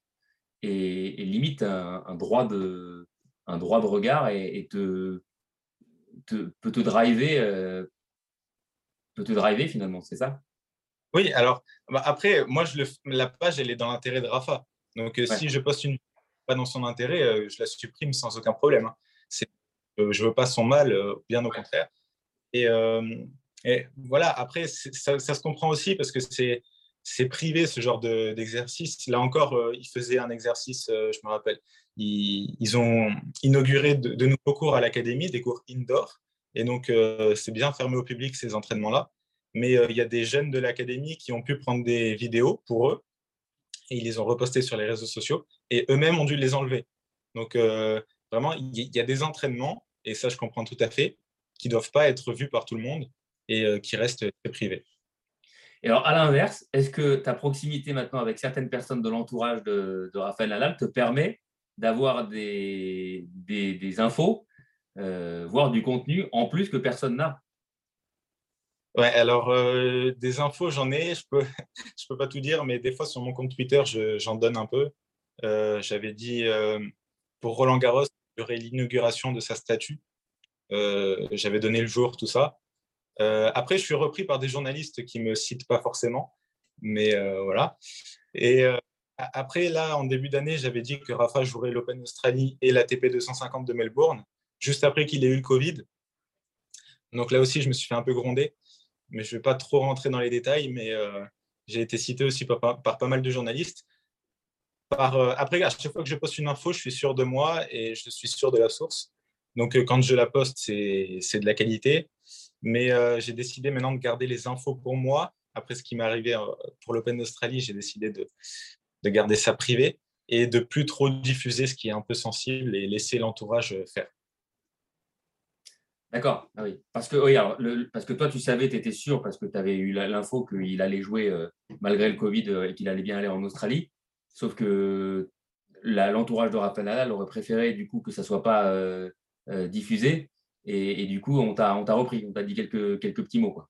et, limite un, droit de, un droit de regard et, te, te, peut te driver, euh, peut te driver finalement, c'est ça? Oui, alors bah, après, moi, je le, la page, elle est dans l'intérêt de Rafa. Donc, si je poste une dans son intérêt, je la supprime sans aucun problème. Hein. Je veux pas son mal, euh, bien au contraire. Et, voilà, après, ça, se comprend aussi parce que c'est c'est privé ce genre d'exercice. Là encore, ils faisaient un exercice, je me rappelle. Ils, ont inauguré de, nouveaux cours à l'académie, des cours indoor. Et donc, c'est bien fermé au public ces entraînements-là. Mais il y a des jeunes de l'académie qui ont pu prendre des vidéos pour eux et ils les ont repostés sur les réseaux sociaux et eux-mêmes ont dû les enlever. Donc euh, vraiment, il y, a des entraînements, et ça je comprends tout à fait, qui ne doivent pas être vus par tout le monde et euh, qui restent très privés. Et alors, à l'inverse, est-ce que ta proximité maintenant avec certaines personnes de l'entourage de, Raphaël Nadal te permet d'avoir des, des, infos, euh, voire du contenu en plus que personne n'a? Ouais, alors euh, des infos, j'en ai, je peux, (laughs) je peux pas tout dire, mais des fois sur mon compte Twitter, j'en donne un peu. Euh, j'avais dit pour Roland Garros, l'inauguration de sa statue. J'avais donné le jour, tout ça. après, je suis repris par des journalistes qui me citent pas forcément, Mais voilà. Et après, là, en début d'année, j'avais dit que Rafa jouerait l'Open Australie et la TP 250 de Melbourne, juste après qu'il ait eu le Covid. Donc là aussi, je me suis fait un peu gronder, mais je ne vais pas trop rentrer dans les détails, mais euh, j'ai été cité aussi par, pas mal de journalistes. Euh, après, à chaque fois que je poste une info, je suis sûr de moi et je suis sûr de la source. Donc euh, quand je la poste, c'est de la qualité. Mais j'ai décidé maintenant de garder les infos pour moi. Après ce qui m'est arrivé pour l'Open d'Australie, j'ai décidé de, de garder ça privé et de plus trop diffuser ce qui est un peu sensible et laisser l'entourage faire. D'accord, ah oui. Parce que, oui, parce que toi, tu savais, tu étais sûr, parce que tu avais eu l'info qu'il allait jouer euh, malgré le Covid euh, et qu'il allait bien aller en Australie. Sauf que l'entourage de Rafael Nadal aurait préféré du coup que ça soit pas euh, diffusé. Et, du coup, on t'a repris, on t'a dit quelques, quelques petits mots. Quoi.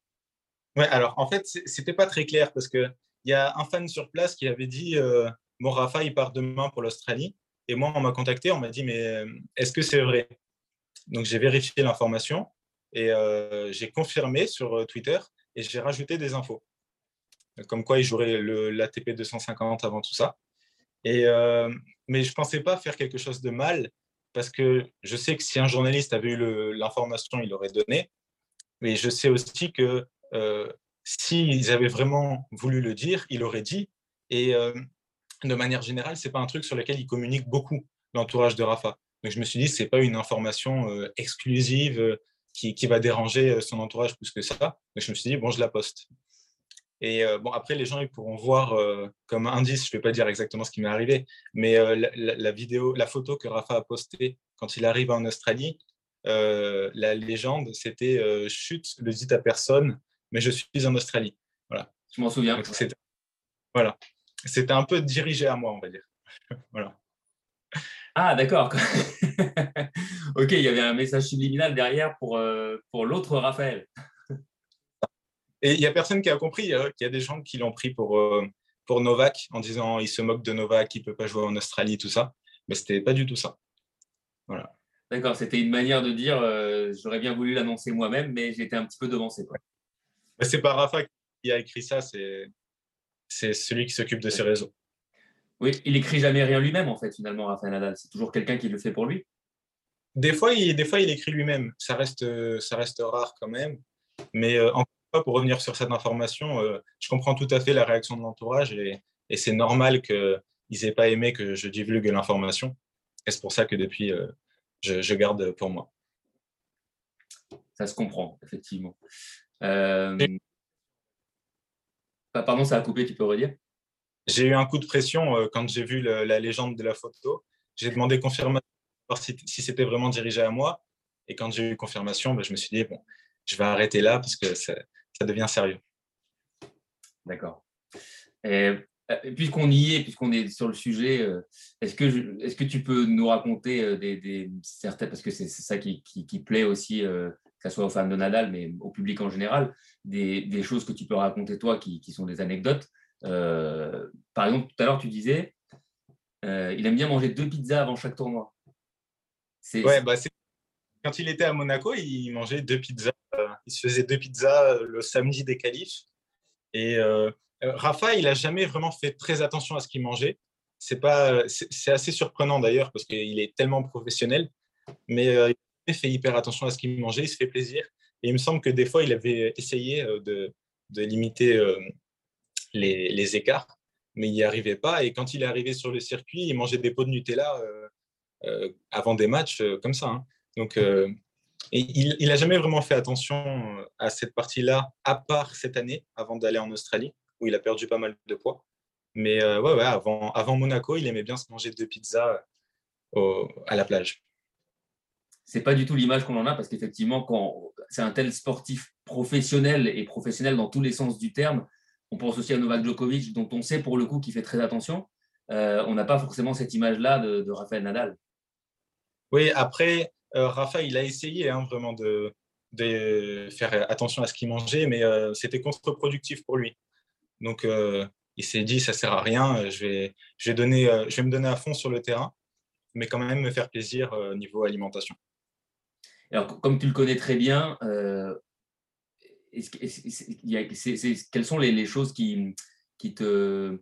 Ouais, alors en fait, c'était pas très clair parce qu'il y a un fan sur place qui avait dit Bon, Rafa, il part demain pour l'Australie. Et moi, on m'a contacté, on m'a dit Mais est-ce que c'est vrai? Donc j'ai vérifié l'information et euh, j'ai confirmé sur euh, Twitter et j'ai rajouté des infos. Comme quoi il jouerait l'ATP 250 avant tout ça. Euh, mais je ne pensais pas faire quelque chose de mal parce que je sais que si un journaliste avait eu l'information, il l'aurait donné. Mais je sais aussi que s'ils avaient vraiment voulu le dire, il aurait dit. Et de manière générale, ce n'est pas un truc sur lequel il communique beaucoup, l'entourage de Rafa. Donc, je me suis dit, ce n'est pas une information euh, exclusive euh, qui, va déranger euh, son entourage plus que ça. Donc, je me suis dit, bon, je la poste. Et bon, après, les gens ils pourront voir comme indice, je ne vais pas dire exactement ce qui m'est arrivé, mais la, vidéo, la photo que Rafa a postée quand il arrive en Australie, la légende, c'était chute, le dit à personne, mais je suis en Australie. Voilà. Je m'en souviens. Voilà. C'était un peu dirigé à moi, on va dire. (laughs) voilà. Ah, d'accord. (laughs) ok, il y avait un message subliminal derrière pour, euh, pour l'autre Raphaël. Et il n'y a personne qui a compris. Il y a des gens qui l'ont pris pour, euh, pour Novak en disant il se moque de Novak, il ne peut pas jouer en Australie, tout ça. Mais ce n'était pas du tout ça. Voilà. D'accord, c'était une manière de dire euh, j'aurais bien voulu l'annoncer moi-même, mais j'étais un petit peu devancé. Ce C'est pas Rafa qui a écrit ça, c'est celui qui s'occupe de ses réseaux. Oui, il écrit jamais rien lui-même, en fait, finalement, Rafael Nadal. C'est toujours quelqu'un qui le fait pour lui. Des fois, il, des fois, il écrit lui-même. Ça reste, ça reste rare quand même. Mais euh, fois, pour revenir sur cette information, euh, je comprends tout à fait la réaction de l'entourage et, c'est normal qu'ils n'aient pas aimé que je divulgue l'information. Et c'est pour ça que depuis, euh, je, garde pour moi. Ça se comprend, effectivement. Pardon, ça a coupé, tu peux redire? J'ai eu un coup de pression euh, quand j'ai vu la légende de la photo. J'ai demandé confirmation si, si c'était vraiment dirigé à moi. Et quand j'ai eu confirmation, ben, je me suis dit, bon, je vais arrêter là parce que ça, devient sérieux. D'accord. Euh, puisqu'on y est, puisqu'on est sur le sujet, euh, est-ce que, est que tu peux nous raconter des, certains, parce que c'est ça qui, plaît aussi, que ce soit aux fans de Nadal, mais au public en général, des, choses que tu peux raconter toi qui, qui sont des anecdotes euh, par exemple, tout à l'heure, tu disais, euh, il aime bien manger deux pizzas avant chaque tournoi. Ouais, bah quand il était à Monaco, il mangeait deux pizzas. Euh, il se faisait deux pizzas le samedi des qualifs. Et Rafa, il n'a jamais vraiment fait très attention à ce qu'il mangeait. C'est pas, c'est assez surprenant d'ailleurs parce qu'il est tellement professionnel. Mais il fait hyper attention à ce qu'il mangeait, il se fait plaisir. Et il me semble que des fois, il avait essayé de, de limiter les, écarts, mais il n'y arrivait pas. Et quand il est arrivé sur le circuit, il mangeait des pots de Nutella euh, euh, avant des matchs euh, comme ça. Hein. Donc, il n'a jamais vraiment fait attention à cette partie-là, à part cette année, avant d'aller en Australie, où il a perdu pas mal de poids. Mais ouais, ouais, avant, avant Monaco, il aimait bien se manger deux pizzas à la plage. C'est pas du tout l'image qu'on en a parce qu'effectivement, quand c'est un tel sportif professionnel et professionnel dans tous les sens du terme, on pense aussi à Novak Djokovic, dont on sait pour le coup qu'il fait très attention. Euh, on n'a pas forcément cette image-là de, de, Rafael Nadal. Oui, après, euh, Rafa, il a essayé hein, vraiment de, faire attention à ce qu'il mangeait, mais euh, c'était contre-productif pour lui. Donc, il s'est dit, ça sert à rien, je vais, me donner à fond sur le terrain, mais quand même me faire plaisir au niveau alimentation. Alors, comme tu le connais très bien, quelles sont les, choses qui, t'ont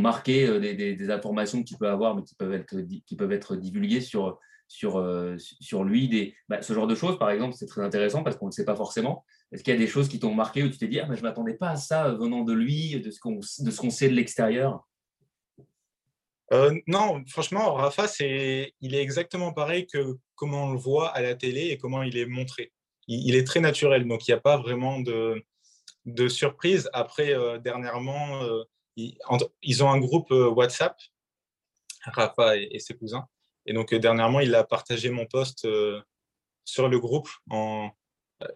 marqué, des, des, informations que tu peux avoir, mais qui peuvent être, qui peuvent être divulguées sur, sur, sur lui, des, bah, ce genre de choses, par exemple, c'est très intéressant parce qu'on ne le sait pas forcément. Est-ce qu'il y a des choses qui t'ont marqué où tu t'es dit, ah, mais je ne m'attendais pas à ça venant de lui, de ce qu'on, sait de l'extérieur? Euh, non, franchement, Rafa, c'est, il est exactement pareil que comment on le voit à la télé et comment il est montré. Il, est très naturel, donc il n'y a pas vraiment de, de surprise. Après, euh, dernièrement, euh, ils, ont un groupe WhatsApp, Rafa et, ses cousins. Et donc, dernièrement, il a partagé mon post sur le groupe. En,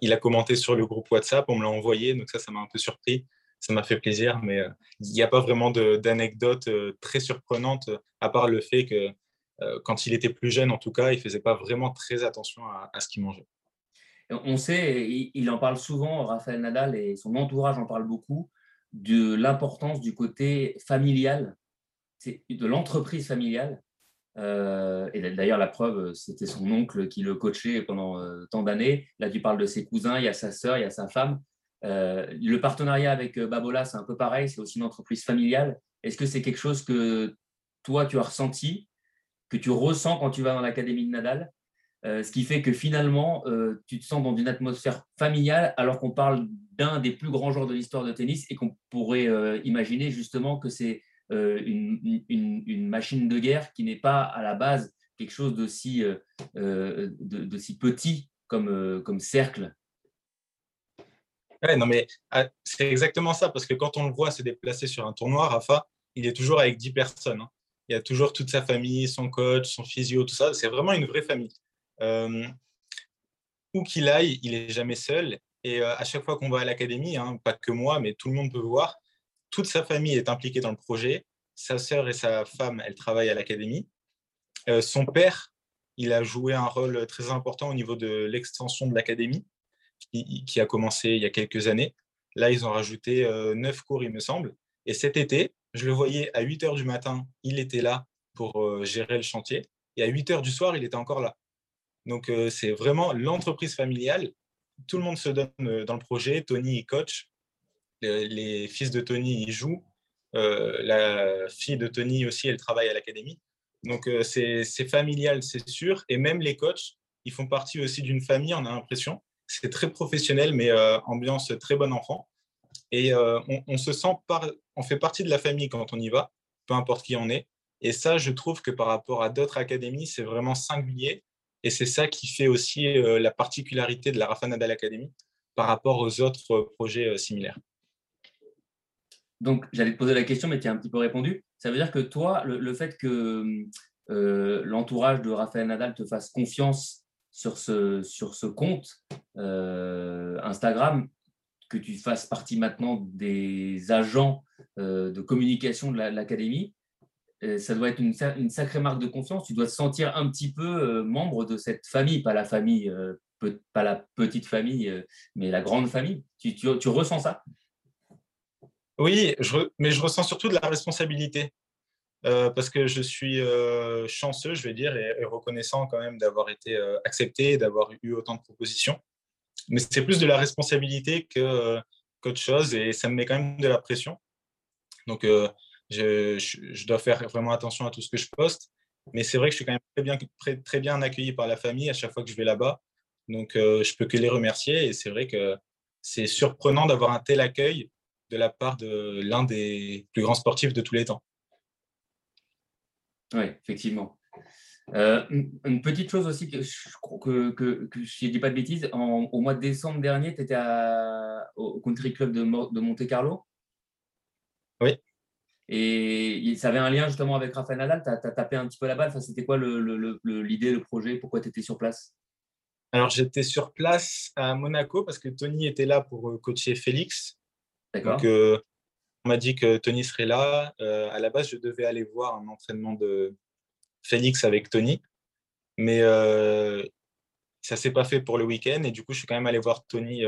il a commenté sur le groupe WhatsApp, on me l'a envoyé, donc ça, ça m'a un peu surpris ça m'a fait plaisir, mais euh, il n'y a pas vraiment d'anecdotes euh, très surprenantes, à part le fait que euh, quand il était plus jeune, en tout cas, il ne faisait pas vraiment très attention à, ce qu'il mangeait. On sait, il en parle souvent, Raphaël Nadal, et son entourage en parle beaucoup, de l'importance du côté familial, de l'entreprise familiale. Et d'ailleurs, la preuve, c'était son oncle qui le coachait pendant tant d'années. Là, tu parles de ses cousins, il y a sa sœur, il y a sa femme. Euh, le partenariat avec euh, Babola, c'est un peu pareil, c'est aussi une entreprise familiale. Est-ce que c'est quelque chose que toi, tu as ressenti, que tu ressens quand tu vas dans l'académie de Nadal? Euh, ce qui fait que finalement, tu te sens dans une atmosphère familiale alors qu'on parle d'un des plus grands joueurs de l'histoire de tennis et qu'on pourrait imaginer justement que c'est une, machine de guerre qui n'est pas à la base quelque chose d'aussi petit comme, comme cercle Ouais, non, mais ah, c'est exactement ça, parce que quand on le voit se déplacer sur un tournoi, Rafa, il est toujours avec 10 personnes. Hein. Il y a toujours toute sa famille, son coach, son physio, tout ça. C'est vraiment une vraie famille. Euh, où qu'il aille, il est jamais seul. Et euh, à chaque fois qu'on va à l'académie, hein, pas que moi, mais tout le monde peut voir, toute sa famille est impliquée dans le projet. Sa sœur et sa femme, elles travaillent à l'académie. Euh, son père, il a joué un rôle très important au niveau de l'extension de l'académie qui, a commencé il y a quelques années. Là, ils ont rajouté euh, neuf cours, il me semble. Et cet été, je le voyais à 8 heures du matin, il était là pour euh, gérer le chantier. Et à 8 heures du soir, il était encore là. Donc, c'est vraiment l'entreprise familiale. Tout le monde se donne dans le projet. Tony, il coach. Les, fils de Tony, ils jouent. la fille de Tony aussi, elle travaille à l'académie. Donc, c'est familial, c'est sûr. Et même les coachs, ils font partie aussi d'une famille, on a l'impression. C'est très professionnel, mais euh, ambiance très bon enfant. Et euh, on, se sent, on fait partie de la famille quand on y va, peu importe qui on est. Et ça, je trouve que par rapport à d'autres académies, c'est vraiment singulier. Et c'est ça qui fait aussi euh, la particularité de la Rafa Nadal Academy par rapport aux autres projets similaires. Donc, j'allais te poser la question, mais tu as un petit peu répondu. Ça veut dire que toi, le, fait que l'entourage de Rafael Nadal te fasse confiance sur ce, compte euh, Instagram, que tu fasses partie maintenant des agents euh, de communication de l'académie, euh, ça doit être une, sacrée marque de confiance. Tu dois te sentir un petit peu membre de cette famille, pas la famille, pas la petite famille, mais la grande famille. Tu, tu ressens ça? Oui, mais je ressens surtout de la responsabilité. Euh, parce que je suis euh, chanceux, je vais dire, et, reconnaissant quand même d'avoir été euh, accepté, d'avoir eu autant de propositions. Mais c'est plus de la responsabilité qu'autre chose, et ça me met quand même de la pression. Donc, je, dois faire vraiment attention à tout ce que je poste. Mais c'est vrai que je suis quand même très bien, très bien accueilli par la famille à chaque fois que je vais là-bas. Donc, je peux que les remercier. Et c'est vrai que c'est surprenant d'avoir un tel accueil de la part de l'un des plus grands sportifs de tous les temps. Oui, effectivement. Euh, une petite chose aussi que je que, que, que je ne dis pas de bêtises, au mois de décembre dernier, tu étais au Country Club de, de Monte Carlo? Oui. Et ça avait un lien justement avec Rafael Nadal? Tu as, tapé un petit peu la balle? Enfin, C'était quoi l'idée, le, projet? Pourquoi tu étais sur place? Alors, j'étais sur place à Monaco parce que Tony était là pour euh, coacher Félix. Donc, euh, on m'a dit que Tony serait là. Euh, à la base, je devais aller voir un entraînement de Félix avec Tony, mais euh, ça s'est pas fait pour le week-end. Et du coup, je suis quand même allé voir Tony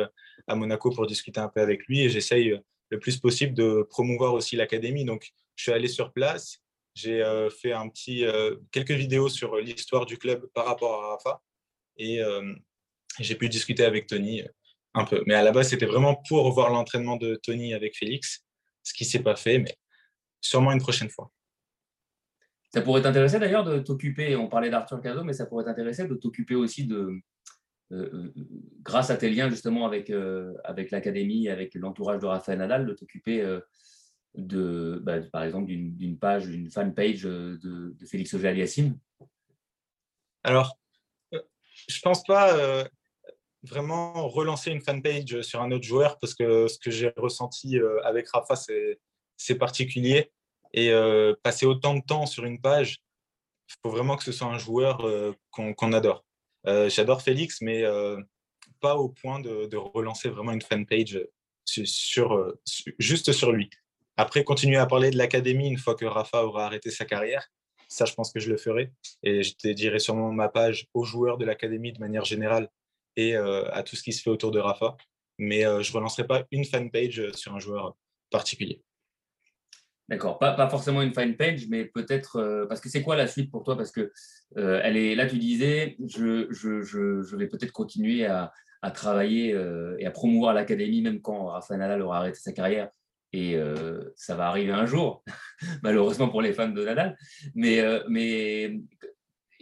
à Monaco pour discuter un peu avec lui. Et j'essaye le plus possible de promouvoir aussi l'académie. Donc, je suis allé sur place. J'ai fait un petit, quelques vidéos sur l'histoire du club par rapport à Rafa. Et j'ai pu discuter avec Tony un peu. Mais à la base, c'était vraiment pour voir l'entraînement de Tony avec Félix. ce qui s'est pas fait, mais sûrement une prochaine fois. Ça pourrait t'intéresser d'ailleurs de t'occuper, on parlait d'Arthur Cazot, mais ça pourrait t'intéresser de t'occuper aussi de, euh, euh, grâce à tes liens justement avec, euh, avec l'académie, avec l'entourage de Raphaël Nadal, de t'occuper de, bah, par exemple, d'une page, d'une fan page de, de Félix Auger-Aliassime? Alors, je pense pas vraiment relancer une fanpage sur un autre joueur parce que ce que j'ai ressenti avec Rafa, c'est particulier. Et passer autant de temps sur une page, il faut vraiment que ce soit un joueur qu'on adore. Euh, j'adore Félix, mais euh, pas au point de, relancer vraiment une fanpage sur, euh, juste sur lui. Après, continuer à parler de l'académie une fois que Rafa aura arrêté sa carrière, ça, je pense que je le ferai. Et je dédierai sûrement ma page aux joueurs de l'académie de manière générale et à tout ce qui se fait autour de Rafa. Mais je ne relancerai pas une fanpage sur un joueur particulier. D'accord, pas, forcément une fine page, mais peut-être parce que c'est quoi la suite pour toi? Parce que elle est là, tu disais, je, vais peut-être continuer à, travailler euh, et à promouvoir l'académie même quand Rafael Nadal aura arrêté sa carrière. Et ça va arriver un jour, (laughs) malheureusement pour les fans de Nadal. Mais, mais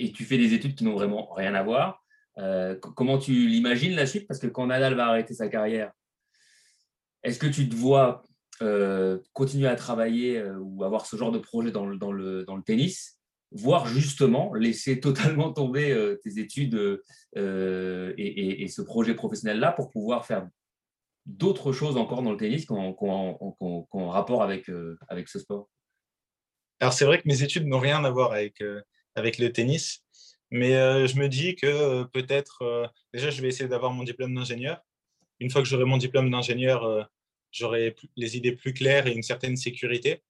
et tu fais des études qui n'ont vraiment rien à voir. Comment tu l'imagines la suite? Parce que quand Nadal va arrêter sa carrière, est-ce que tu te vois euh, continuer à travailler euh, ou avoir ce genre de projet dans le, tennis, voire justement laisser totalement tomber euh, tes études et, ce projet professionnel-là pour pouvoir faire d'autres choses encore dans le tennis qui ont, rapport avec, avec ce sport? Alors c'est vrai que mes études n'ont rien à voir avec, avec le tennis, mais je me dis que peut-être, déjà je vais essayer d'avoir mon diplôme d'ingénieur. Une fois que j'aurai mon diplôme d'ingénieur, j'aurais les idées plus claires et une certaine sécurité.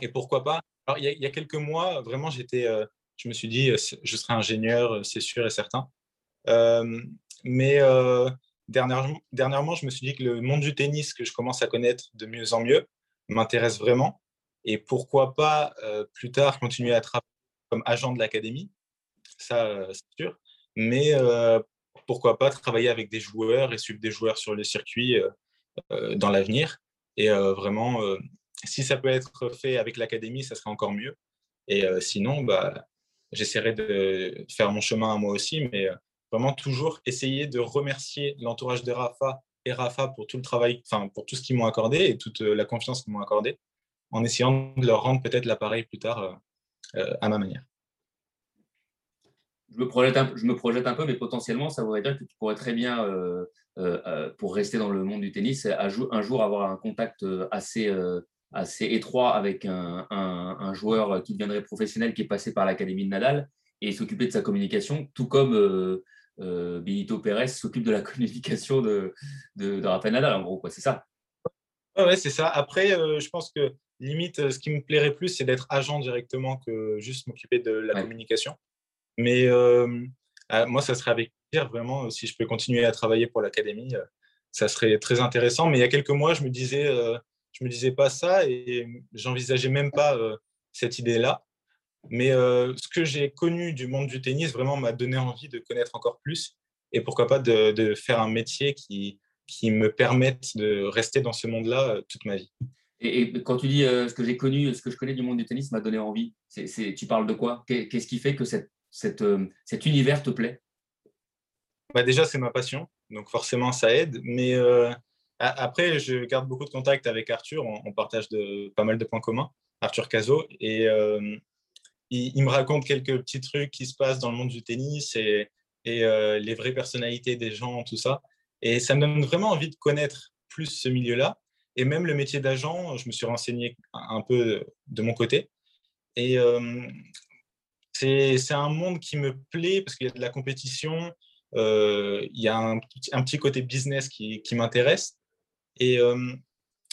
Et pourquoi pas? Il, y a, quelques mois, vraiment, j'étais, euh, je me suis dit, euh, je serai ingénieur, euh, c'est sûr et certain. mais dernièrement, dernièrement, je me suis dit que le monde du tennis que je commence à connaître de mieux en mieux m'intéresse vraiment. Et pourquoi pas plus tard continuer à travailler comme agent de l'académie, ça c'est sûr. Mais pourquoi pas travailler avec des joueurs et suivre des joueurs sur le circuit euh, dans l'avenir. Et euh, vraiment, euh, si ça peut être fait avec l'académie, ça serait encore mieux. Et sinon, bah, j'essaierai de faire mon chemin à moi aussi, mais vraiment toujours essayer de remercier l'entourage de Rafa et Rafa pour tout le travail, enfin pour tout ce qu'ils m'ont accordé et toute la confiance qu'ils m'ont accordé, en essayant de leur rendre peut-être l'appareil plus tard à ma manière je me, projette un, je me projette un peu, mais potentiellement, ça voudrait dire que tu pourrais très bien, euh, euh, euh, pour rester dans le monde du tennis, un jour avoir un contact assez, assez étroit avec un, un, joueur qui deviendrait professionnel, qui est passé par l'académie de Nadal, et s'occuper de sa communication, tout comme Benito Pérez s'occupe de la (laughs) communication de, de, Rafael Nadal, en gros, c'est ça. Ouais, c'est ça. Après, je pense que limite, ce qui me plairait plus, c'est d'être agent directement que juste m'occuper de la communication. Mais euh, ah, moi, ça serait avec plaisir, vraiment, si je peux continuer à travailler pour l'académie, euh, ça serait très intéressant. Mais il y a quelques mois, je me disais, euh, je me disais pas ça et j'envisageais même pas cette idée-là. Mais ce que j'ai connu du monde du tennis vraiment m'a donné envie de connaître encore plus et pourquoi pas de, faire un métier qui, qui me permette de rester dans ce monde-là toute ma vie. Et, quand tu dis ce que j'ai connu, ce que je connais du monde du tennis m'a donné envie, tu parles de quoi? Qu'est-ce qui fait que cette euh, cet univers te plaît? Bah Déjà, c'est ma passion, donc forcément, ça aide. Mais euh, après, je garde beaucoup de contacts avec Arthur, on, partage de, pas mal de points communs, Arthur Cazot, et euh, il, me raconte quelques petits trucs qui se passent dans le monde du tennis et, et les vraies personnalités des gens, tout ça. Et ça me donne vraiment envie de connaître plus ce milieu-là. Et même le métier d'agent, je me suis renseigné un peu de mon côté. Et c'est un monde qui me plaît parce qu'il y a de la compétition, euh, il y a un, petit côté business qui, m'intéresse. Et euh,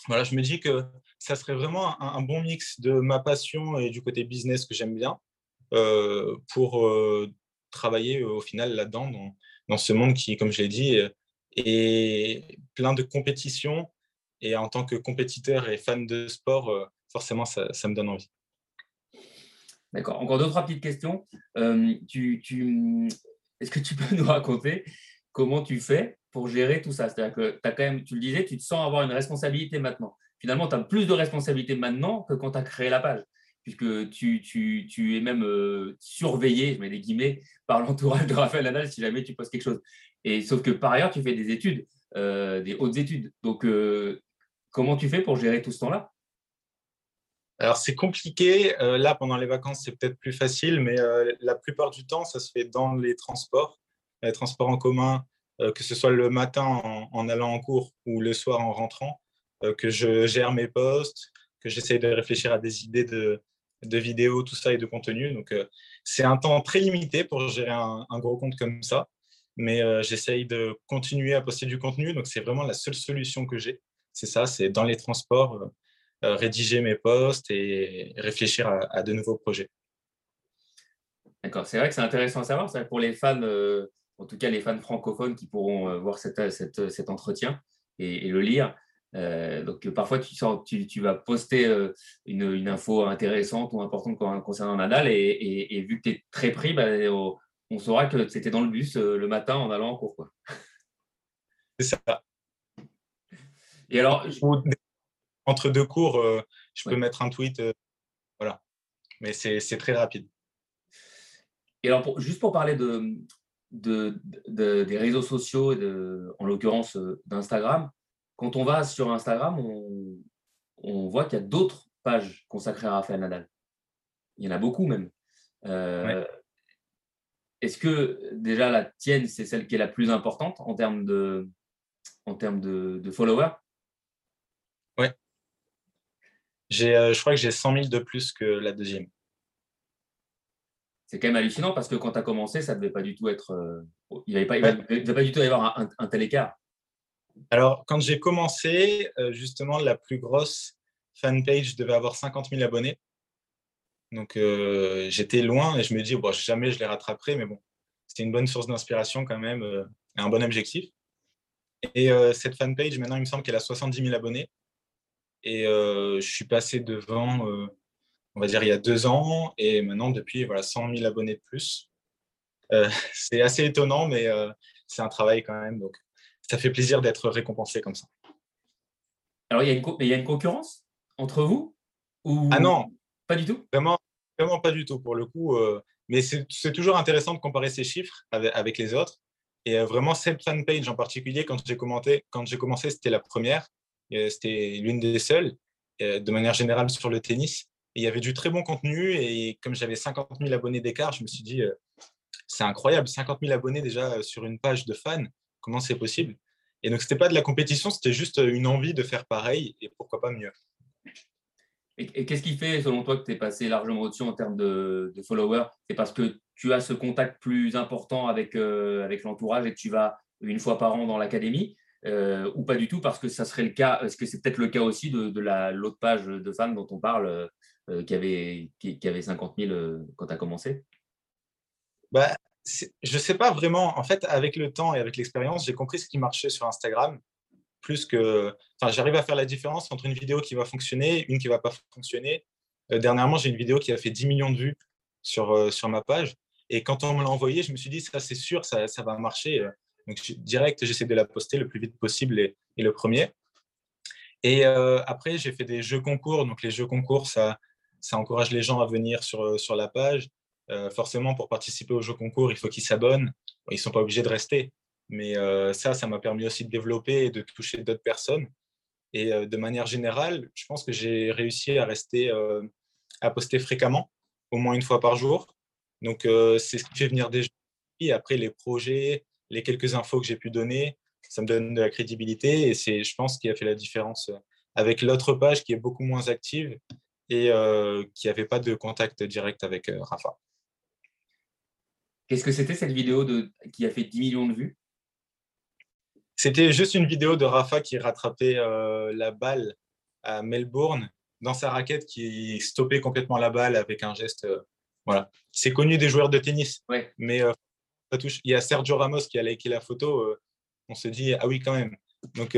voilà, je me dis que ça serait vraiment un, bon mix de ma passion et du côté business que j'aime bien euh, pour travailler au final là-dedans, dans, ce monde qui, comme je l'ai dit, est plein de compétition. Et en tant que compétiteur et fan de sport, forcément, ça me donne envie. D'accord. Encore deux, trois petites questions. Euh, Est-ce que tu peux (laughs) nous raconter comment tu fais pour gérer tout ça? C'est-à-dire que as quand même, tu le disais, tu te sens avoir une responsabilité maintenant. finalement, tu as plus de responsabilités maintenant que quand tu as créé la page, puisque tu, es même euh, surveillé, je mets des guillemets, par l'entourage de Raphaël Nadal si jamais tu postes quelque chose. Et sauf que par ailleurs, tu fais des études, euh, des hautes études. Donc, comment tu fais pour gérer tout ce temps-là? Alors c'est compliqué. là, pendant les vacances, c'est peut-être plus facile, mais la plupart du temps, ça se fait dans les transports, les transports en commun, que ce soit le matin en, allant en cours ou le soir en rentrant, que je gère mes postes, que j'essaye de réfléchir à des idées de, vidéos, tout ça et de contenu. Donc, euh, c'est un temps très limité pour gérer un, gros compte comme ça. Mais euh, j'essaye de continuer à poster du contenu. Donc, c'est vraiment la seule solution que j'ai. C'est ça, c'est dans les transports, euh, rédiger mes posts et réfléchir à, de nouveaux projets. D'accord, c'est vrai que c'est intéressant à savoir. C'est pour les fans, en tout cas les fans francophones qui pourront voir cet, cet entretien et, et, le lire. Euh, donc parfois tu, sens, tu, tu vas poster euh, une, une, info intéressante ou importante concernant Nadal et, et, vu que tu es très pris, bah, on, saura que c'était dans le bus euh, le matin en allant en cours. C'est ça. Et alors, entre deux cours, je peux mettre un tweet, voilà. Mais c'est très rapide. Et alors, juste pour parler de, de, de, des réseaux sociaux, de, en l'occurrence d'Instagram, quand on va sur Instagram, on, voit qu'il y a d'autres pages consacrées à Rafael Nadal. Il y en a beaucoup même. Euh, est-ce que déjà la tienne, c'est celle qui est la plus importante en termes de, en termes de, followers? Oui. Euh, je crois que j'ai 100 000 de plus que la deuxième. C'est quand même hallucinant parce que quand tu as commencé, ça ne devait pas du tout être. Euh, il ne devait, pas du tout y avoir un tel écart. Alors, quand j'ai commencé, euh, justement, la plus grosse fanpage devait avoir 50 000 abonnés. Donc, euh, j'étais loin et je me dis, bon, jamais je les rattraperai, mais bon, c'était une bonne source d'inspiration quand même euh, et un bon objectif. Et cette fanpage, maintenant, il me semble qu'elle a 70 000 abonnés. Et je suis passé devant, on va dire, il y a deux ans. Et maintenant, depuis, voilà, 100 000 abonnés de plus. (laughs) c'est assez étonnant, mais c'est un travail quand même. Donc, ça fait plaisir d'être récompensé comme ça. Alors, il y, a une, il y a une concurrence entre vous ou... Ah non Pas du tout? Vraiment, vraiment pas du tout pour le coup. Euh, mais c'est toujours intéressant de comparer ces chiffres avec, les autres. Et euh, vraiment, cette fanpage en particulier, quand j'ai commencé, c'était la première. C'était l'une des seules, de manière générale, sur le tennis. Il y avait du très bon contenu. Et comme j'avais 50 000 abonnés d'écart, je me suis dit, euh, c'est incroyable, 50 000 abonnets déjà sur une page de fans comment c'est possible? Et donc, ce n'était pas de la compétition, c'était juste une envie de faire pareil et pourquoi pas mieux. Et, qu'est-ce qui fait, selon toi, que tu es passé largement au-dessus en termes de, followers? C'est parce que tu as ce contact plus important avec, euh, avec l'entourage et que tu vas une fois par an dans l'académie? Euh, ou pas du tout parce que ça serait le cas Est-ce que c'est peut-être le cas aussi de, de l'autre page de fans dont on parle euh, qui, avait, qui, avait 50 000 quand tu as commencé? Bah, je ne sais pas vraiment. En fait, avec le temps et avec l'expérience, j'ai compris ce qui marchait sur Instagram. Plus que, enfin, j'arrive à faire la différence entre une vidéo qui va fonctionner, une qui va pas fonctionner. Euh, dernièrement, j'ai une vidéo qui a fait 10 millions de vues sur, euh, sur ma page. Et quand on me l'a envoyée, je me suis dit, ça, c'est sûr, ça, ça, va marcher. Euh. Donc, direct, j'essaie de la poster le plus vite possible et, le premier. Et après, j'ai fait des jeux concours. Donc, les jeux concours, ça, ça encourage les gens à venir sur, sur la page. Euh, forcément, pour participer au jeu concours, il faut qu'ils s'abonnent. Ils ne sont pas obligés de rester. Mais euh, ça, ça m'a permis aussi de développer et de toucher d'autres personnes. Et euh, de manière générale, je pense que j'ai réussi à rester, à poster fréquemment, au moins une fois par jour. Donc, c'est ce qui fait venir des gens. Et après, les projets, les quelques infos que j'ai pu donner, ça me donne de la crédibilité. Et c'est, je pense, qui a fait la différence avec l'autre page qui est beaucoup moins active et qui n'avait pas de contact direct avec Rafa. Qu'est-ce que c'était cette vidéo de, qui a fait 10 millions de vues? C'était juste une vidéo de Rafa qui rattrapait euh, la balle à Melbourne dans sa raquette, qui stoppait complètement la balle avec un geste. Euh, voilà. C'est connu des joueurs de tennis. Mais euh, il y a Sergio Ramos qui a liké la photo. on se dit, ah oui, quand même. Donc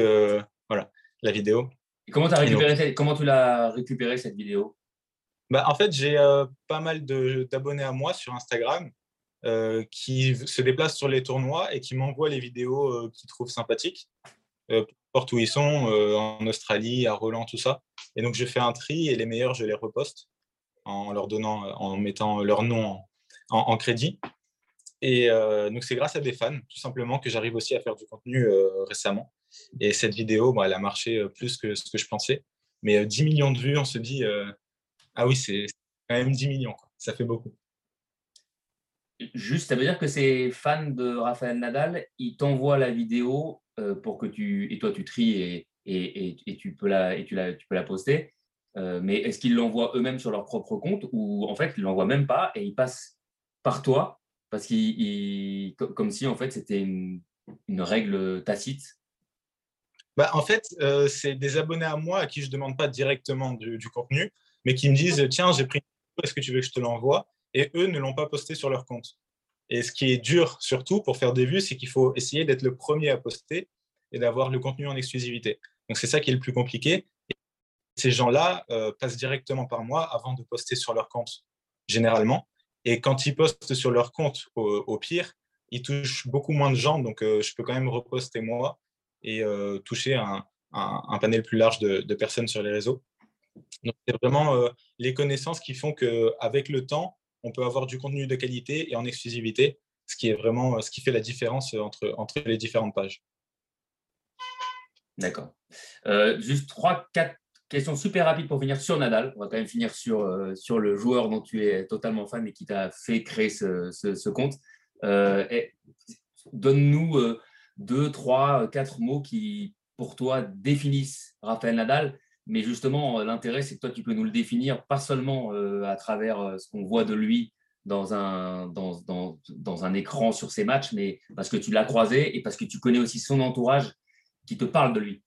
voilà, la vidéo. comment, as récupéré comment tu l'as récupéré cette vidéo? Bah, En fait, j'ai pas mal d'abonnés à moi sur Instagram euh, qui se déplacent sur les tournois et qui m'envoient les vidéos euh, qu'ils trouvent sympathiques. Euh, porte où ils sont, en Australie, à Roland, tout ça. Et donc, je fais un tri et les meilleurs, je les reposte en leur donnant, en mettant leur nom en, crédit. Et donc, c'est grâce à des fans, tout simplement, que j'arrive aussi à faire du contenu récemment. Et cette vidéo, elle a marché plus que ce que je pensais. Mais 10 millions de vues, on se dit, ah oui, c'est quand même 10 millions. Ça fait beaucoup. Juste, ça veut dire que ces fans de Raphaël Nadal, ils t'envoient la vidéo euh, pour que tu et toi tu tries et, et, et, tu peux la et tu la tu peux la poster. Euh, mais est-ce qu'ils l'envoient eux-mêmes sur leur propre compte ou en fait ils l'envoient même pas et ils passent par toi parce qu'ils comme si en fait c'était une, une, règle tacite. Bah, en fait, euh, c'est des abonnés à moi à qui je demande pas directement du, contenu, mais qui me disent tiens j'ai pris est-ce que tu veux que je te l'envoie? Et eux ne l'ont pas posté sur leur compte. Et ce qui est dur surtout pour faire des vues, c'est qu'il faut essayer d'être le premier à poster et d'avoir le contenu en exclusivité. Donc c'est ça qui est le plus compliqué. Et ces gens-là euh, passent directement par moi avant de poster sur leur compte, généralement. Et quand ils postent sur leur compte, au, pire, ils touchent beaucoup moins de gens. Donc euh, je peux quand même reposter moi et euh, toucher un, panel plus large de, personnes sur les réseaux. Donc c'est vraiment les connaissances qui font qu'avec le temps, on peut avoir du contenu de qualité et en exclusivité, ce qui est vraiment ce qui fait la différence entre, entre les différentes pages. D'accord. Euh, juste trois, quatre questions super rapides pour finir sur Nadal. On va quand même finir sur, euh, sur le joueur dont tu es totalement fan et qui t'a fait créer ce, compte. Euh, donne-nous deux, trois, quatre mots qui, pour toi, définissent Raphaël Nadal mais justement, euh, l'intérêt, c'est que toi, tu peux nous le définir, pas seulement euh, à travers euh, ce qu'on voit de lui dans un, dans, dans, dans, un écran sur ses matchs, mais parce que tu l'as croisé et parce que tu connais aussi son entourage qui te parle de lui.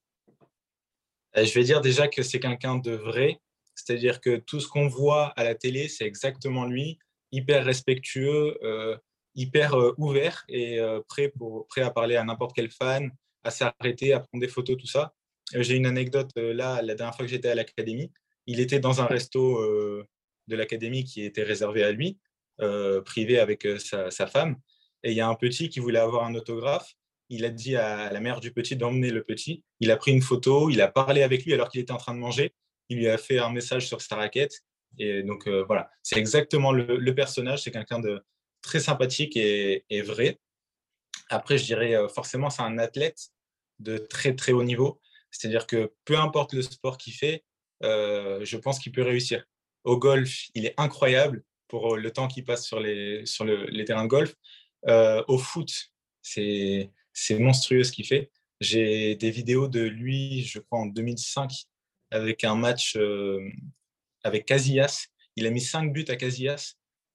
Je vais dire déjà que c'est quelqu'un de vrai, c'est-à-dire que tout ce qu'on voit à la télé, c'est exactement lui, hyper respectueux, hyper ouvert et prêt, pour, prêt à parler à n'importe quel fan, à s'arrêter, à prendre des photos, tout ça. Euh, j'ai une anecdote euh, là, la dernière fois que j'étais à l'académie. Il était dans un resto euh, de l'académie qui était réservé à lui, privé avec sa, femme. Et il y a un petit qui voulait avoir un autographe. Il a dit à la mère du petit d'emmener le petit. Il a pris une photo, il a parlé avec lui alors qu'il était en train de manger. Il lui a fait un message sur sa raquette. Et donc voilà, c'est exactement le, personnage. C'est quelqu'un de très sympathique et, vrai. Après, je dirais forcément, c'est un athlète de très très haut niveau. C'est-à-dire que peu importe le sport qu'il fait, euh, je pense qu'il peut réussir. Au golf, il est incroyable pour le temps qu'il passe sur les, sur les terrains de golf. Euh, au foot, c'est monstrueux ce qu'il fait. J'ai des vidéos de lui, je crois, en 2005, avec un match euh, avec Casillas. Il a mis cinq buts à Casillas.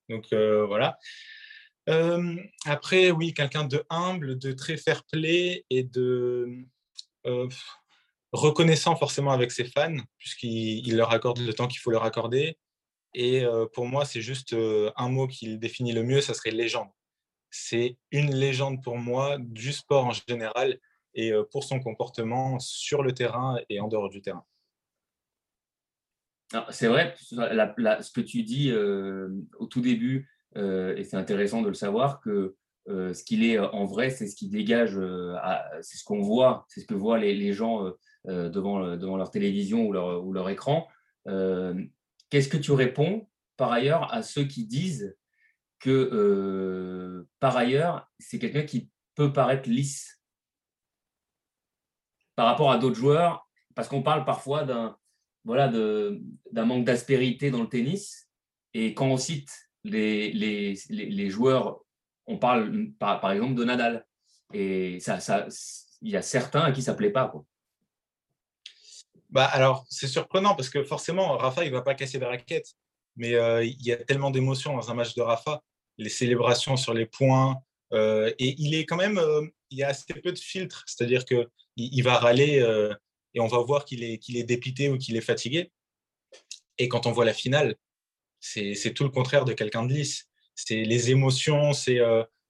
Donc voilà. après, oui, quelqu'un de humble, de très fair play et de reconnaissant forcément avec ses fans, puisqu'il leur accorde le temps qu'il faut leur accorder. Et euh, pour moi, c'est juste euh, un mot qui le définit le mieux, ça serait légende. C'est une légende pour moi du sport en général et euh, pour son comportement sur le terrain et en dehors du terrain. C'est vrai, ce que tu dis au tout début, et c'est intéressant de le savoir, que ce qu'il est en vrai, c'est ce qui dégage, c'est ce qu'on voit, c'est ce que voient les, gens euh, devant, devant leur télévision ou leur, écran. Euh, qu'est-ce que tu réponds par ailleurs à ceux qui disent que euh, par ailleurs, c'est quelqu'un qui peut paraître lisse par rapport à d'autres joueurs, parce qu'on parle parfois d'un voilà, manque d'aspérité dans le tennis. Et quand on cite les, les, les, joueurs, on parle par, par, exemple de Nadal. Et ça, ça, il y a certains à qui ça ne plaît pas. Bah, alors, c'est surprenant parce que forcément, Rafa, il va pas casser de raquette. Mais euh, il y a tellement d'émotions dans un match de Rafa. Les célébrations sur les points. Euh, et il est quand même. Euh, il y a assez peu de filtres. C'est-à-dire qu'il il va râler et on va voir qu'il est, qu'il est dépité ou qu'il est fatigué. Et quand on voit la finale, c'est tout le contraire de quelqu'un de lisse. C'est les émotions, c'est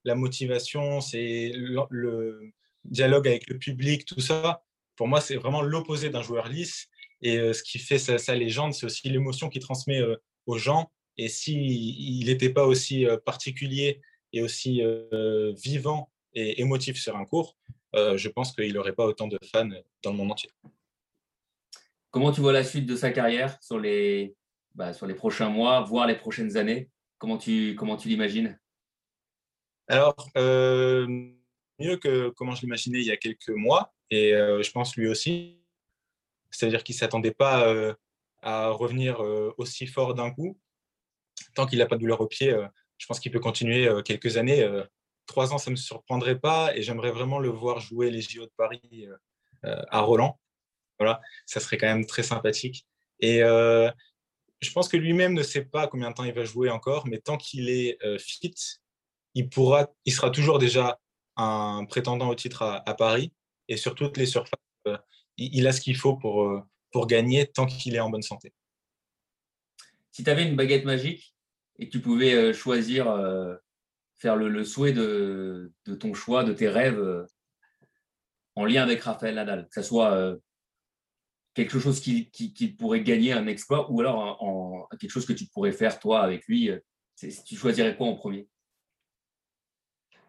la motivation, c'est le dialogue avec le public, tout ça pour moi, c'est vraiment l'opposé d'un joueur lisse. Et euh, ce qui fait sa, légende, c'est aussi l'émotion qu'il transmet euh, aux gens. Et s'il n'était pas aussi euh, particulier et aussi vivant et émotif sur un cours, je pense qu'il n'aurait pas autant de fans dans le monde entier. Comment tu vois la suite de sa carrière sur les, bah, sur les prochains mois, voire les prochaines années? Comment tu, comment tu l'imagines? Alors, mieux que comment je l'imaginais il y a quelques mois, et je pense lui aussi. C'est-à-dire qu'il ne s'attendait pas à revenir aussi fort d'un coup. Tant qu'il n'a pas de douleur au pied, je pense qu'il peut continuer quelques années. Trois ans, ça ne me surprendrait pas et j'aimerais vraiment le voir jouer les JO de Paris à Roland. Voilà, ça serait quand même très sympathique. Et je pense que lui-même ne sait pas combien de temps il va jouer encore, mais tant qu'il est fit, il, pourra, il sera toujours déjà un prétendant au titre à, Paris et sur toutes les surfaces, il, a ce qu'il faut pour, pour gagner tant qu'il est en bonne santé. Si tu avais une baguette magique et que tu pouvais euh, choisir, euh, faire le, souhait de, ton choix, de tes rêves euh, en lien avec Raphaël Nadal, que ce soit quelque chose qui, pourrait gagner un exploit ou alors quelque chose que tu pourrais faire toi avec lui, tu choisirais quoi en premier?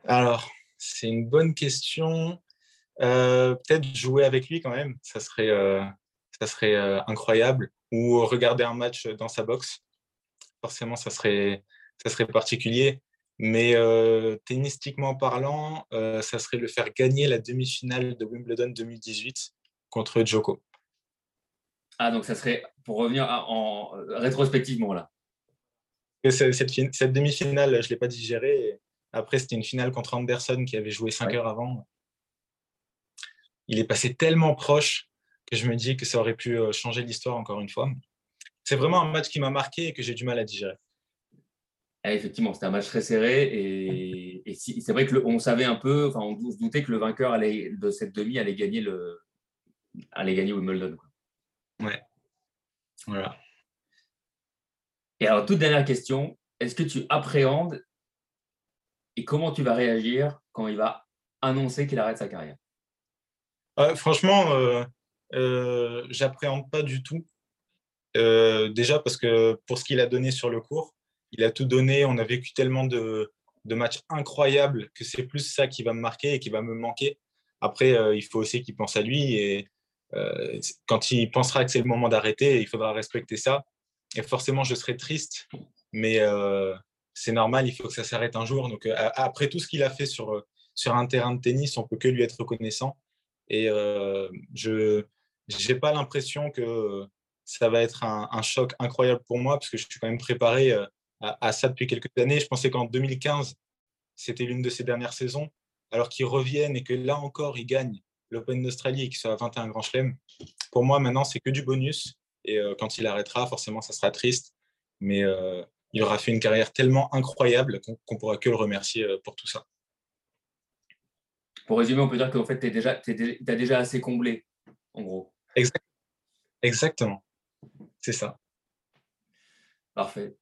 Alors, c'est une bonne question. Peut-être jouer avec lui quand même, ça serait, incroyable. Ou regarder un match dans sa boxe, forcément, ça serait, ça serait particulier. Mais euh, tennistiquement parlant, euh, ça serait le faire gagner la demi-finale de Wimbledon 2018 contre Djoko. Ah, donc ça serait, pour revenir en rétrospectivement là. Cette, cette demi-finale, je ne l'ai pas digérée. Après, c'était une finale contre Anderson qui avait joué 5 heures avant. Il est passé tellement proche je me dis que ça aurait pu euh, changer l'histoire encore une fois. C'est vraiment un match qui m'a marqué et que j'ai du mal à digérer. Ah, effectivement, c'était un match très serré et, (laughs) c'est vrai que on savait un peu, enfin, on se doutait que le vainqueur allait, de cette demi allait gagner le, allait gagner Wimbledon. Ouais. Voilà. Et alors, toute dernière question, est-ce que tu appréhendes et comment tu vas réagir quand il va annoncer qu'il arrête sa carrière? Euh, Franchement, euh, euh, j'appréhende pas du tout. Euh, déjà parce que pour ce qu'il a donné sur le cours, il a tout donné. On a vécu tellement de, matchs incroyables que c'est plus ça qui va me marquer et qui va me manquer. Après, euh, il faut aussi qu'il pense à lui et quand il pensera que c'est le moment d'arrêter, il faudra respecter ça. Et forcément, je serai triste, mais c'est normal, il faut que ça s'arrête un jour. Donc, après tout ce qu'il a fait sur, sur un terrain de tennis, on peut que lui être reconnaissant. Et je, j'ai pas l'impression que ça va être un, choc incroyable pour moi parce que je suis quand même préparé euh, à, ça depuis quelques années. Je pensais qu'en 2015, c'était l'une de ses dernières saisons, alors qu'ils reviennent et que là encore, ils gagnent l'Open d'Australie et qu'ils soient à 21 Grand Chelem. Pour moi, maintenant, c'est que du bonus. Et euh, quand il arrêtera, forcément, ça sera triste. Mais euh, il aura fait une carrière tellement incroyable qu'on pourra que le remercier pour tout ça. Pour résumer, on peut dire qu'en fait, tu as déjà assez comblé, en gros. Exactement. C'est ça. Parfait.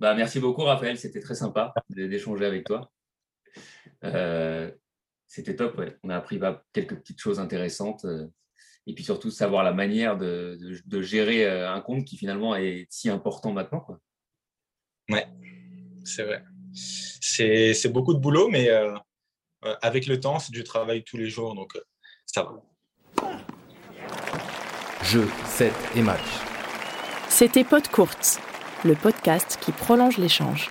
Bah, merci beaucoup, Raphaël. C'était très sympa d'échanger avec toi. Euh, c'était top. On a appris bah, quelques petites choses intéressantes. Euh, et puis surtout, savoir la manière de, gérer euh, un compte qui finalement est si important maintenant. Quoi. Ouais, c'est vrai. C'est beaucoup de boulot, mais avec le temps, c'est du travail tous les jours. Donc, ça va. Jeux, 7 et match. C'était Pod Courte, le podcast qui prolonge l'échange.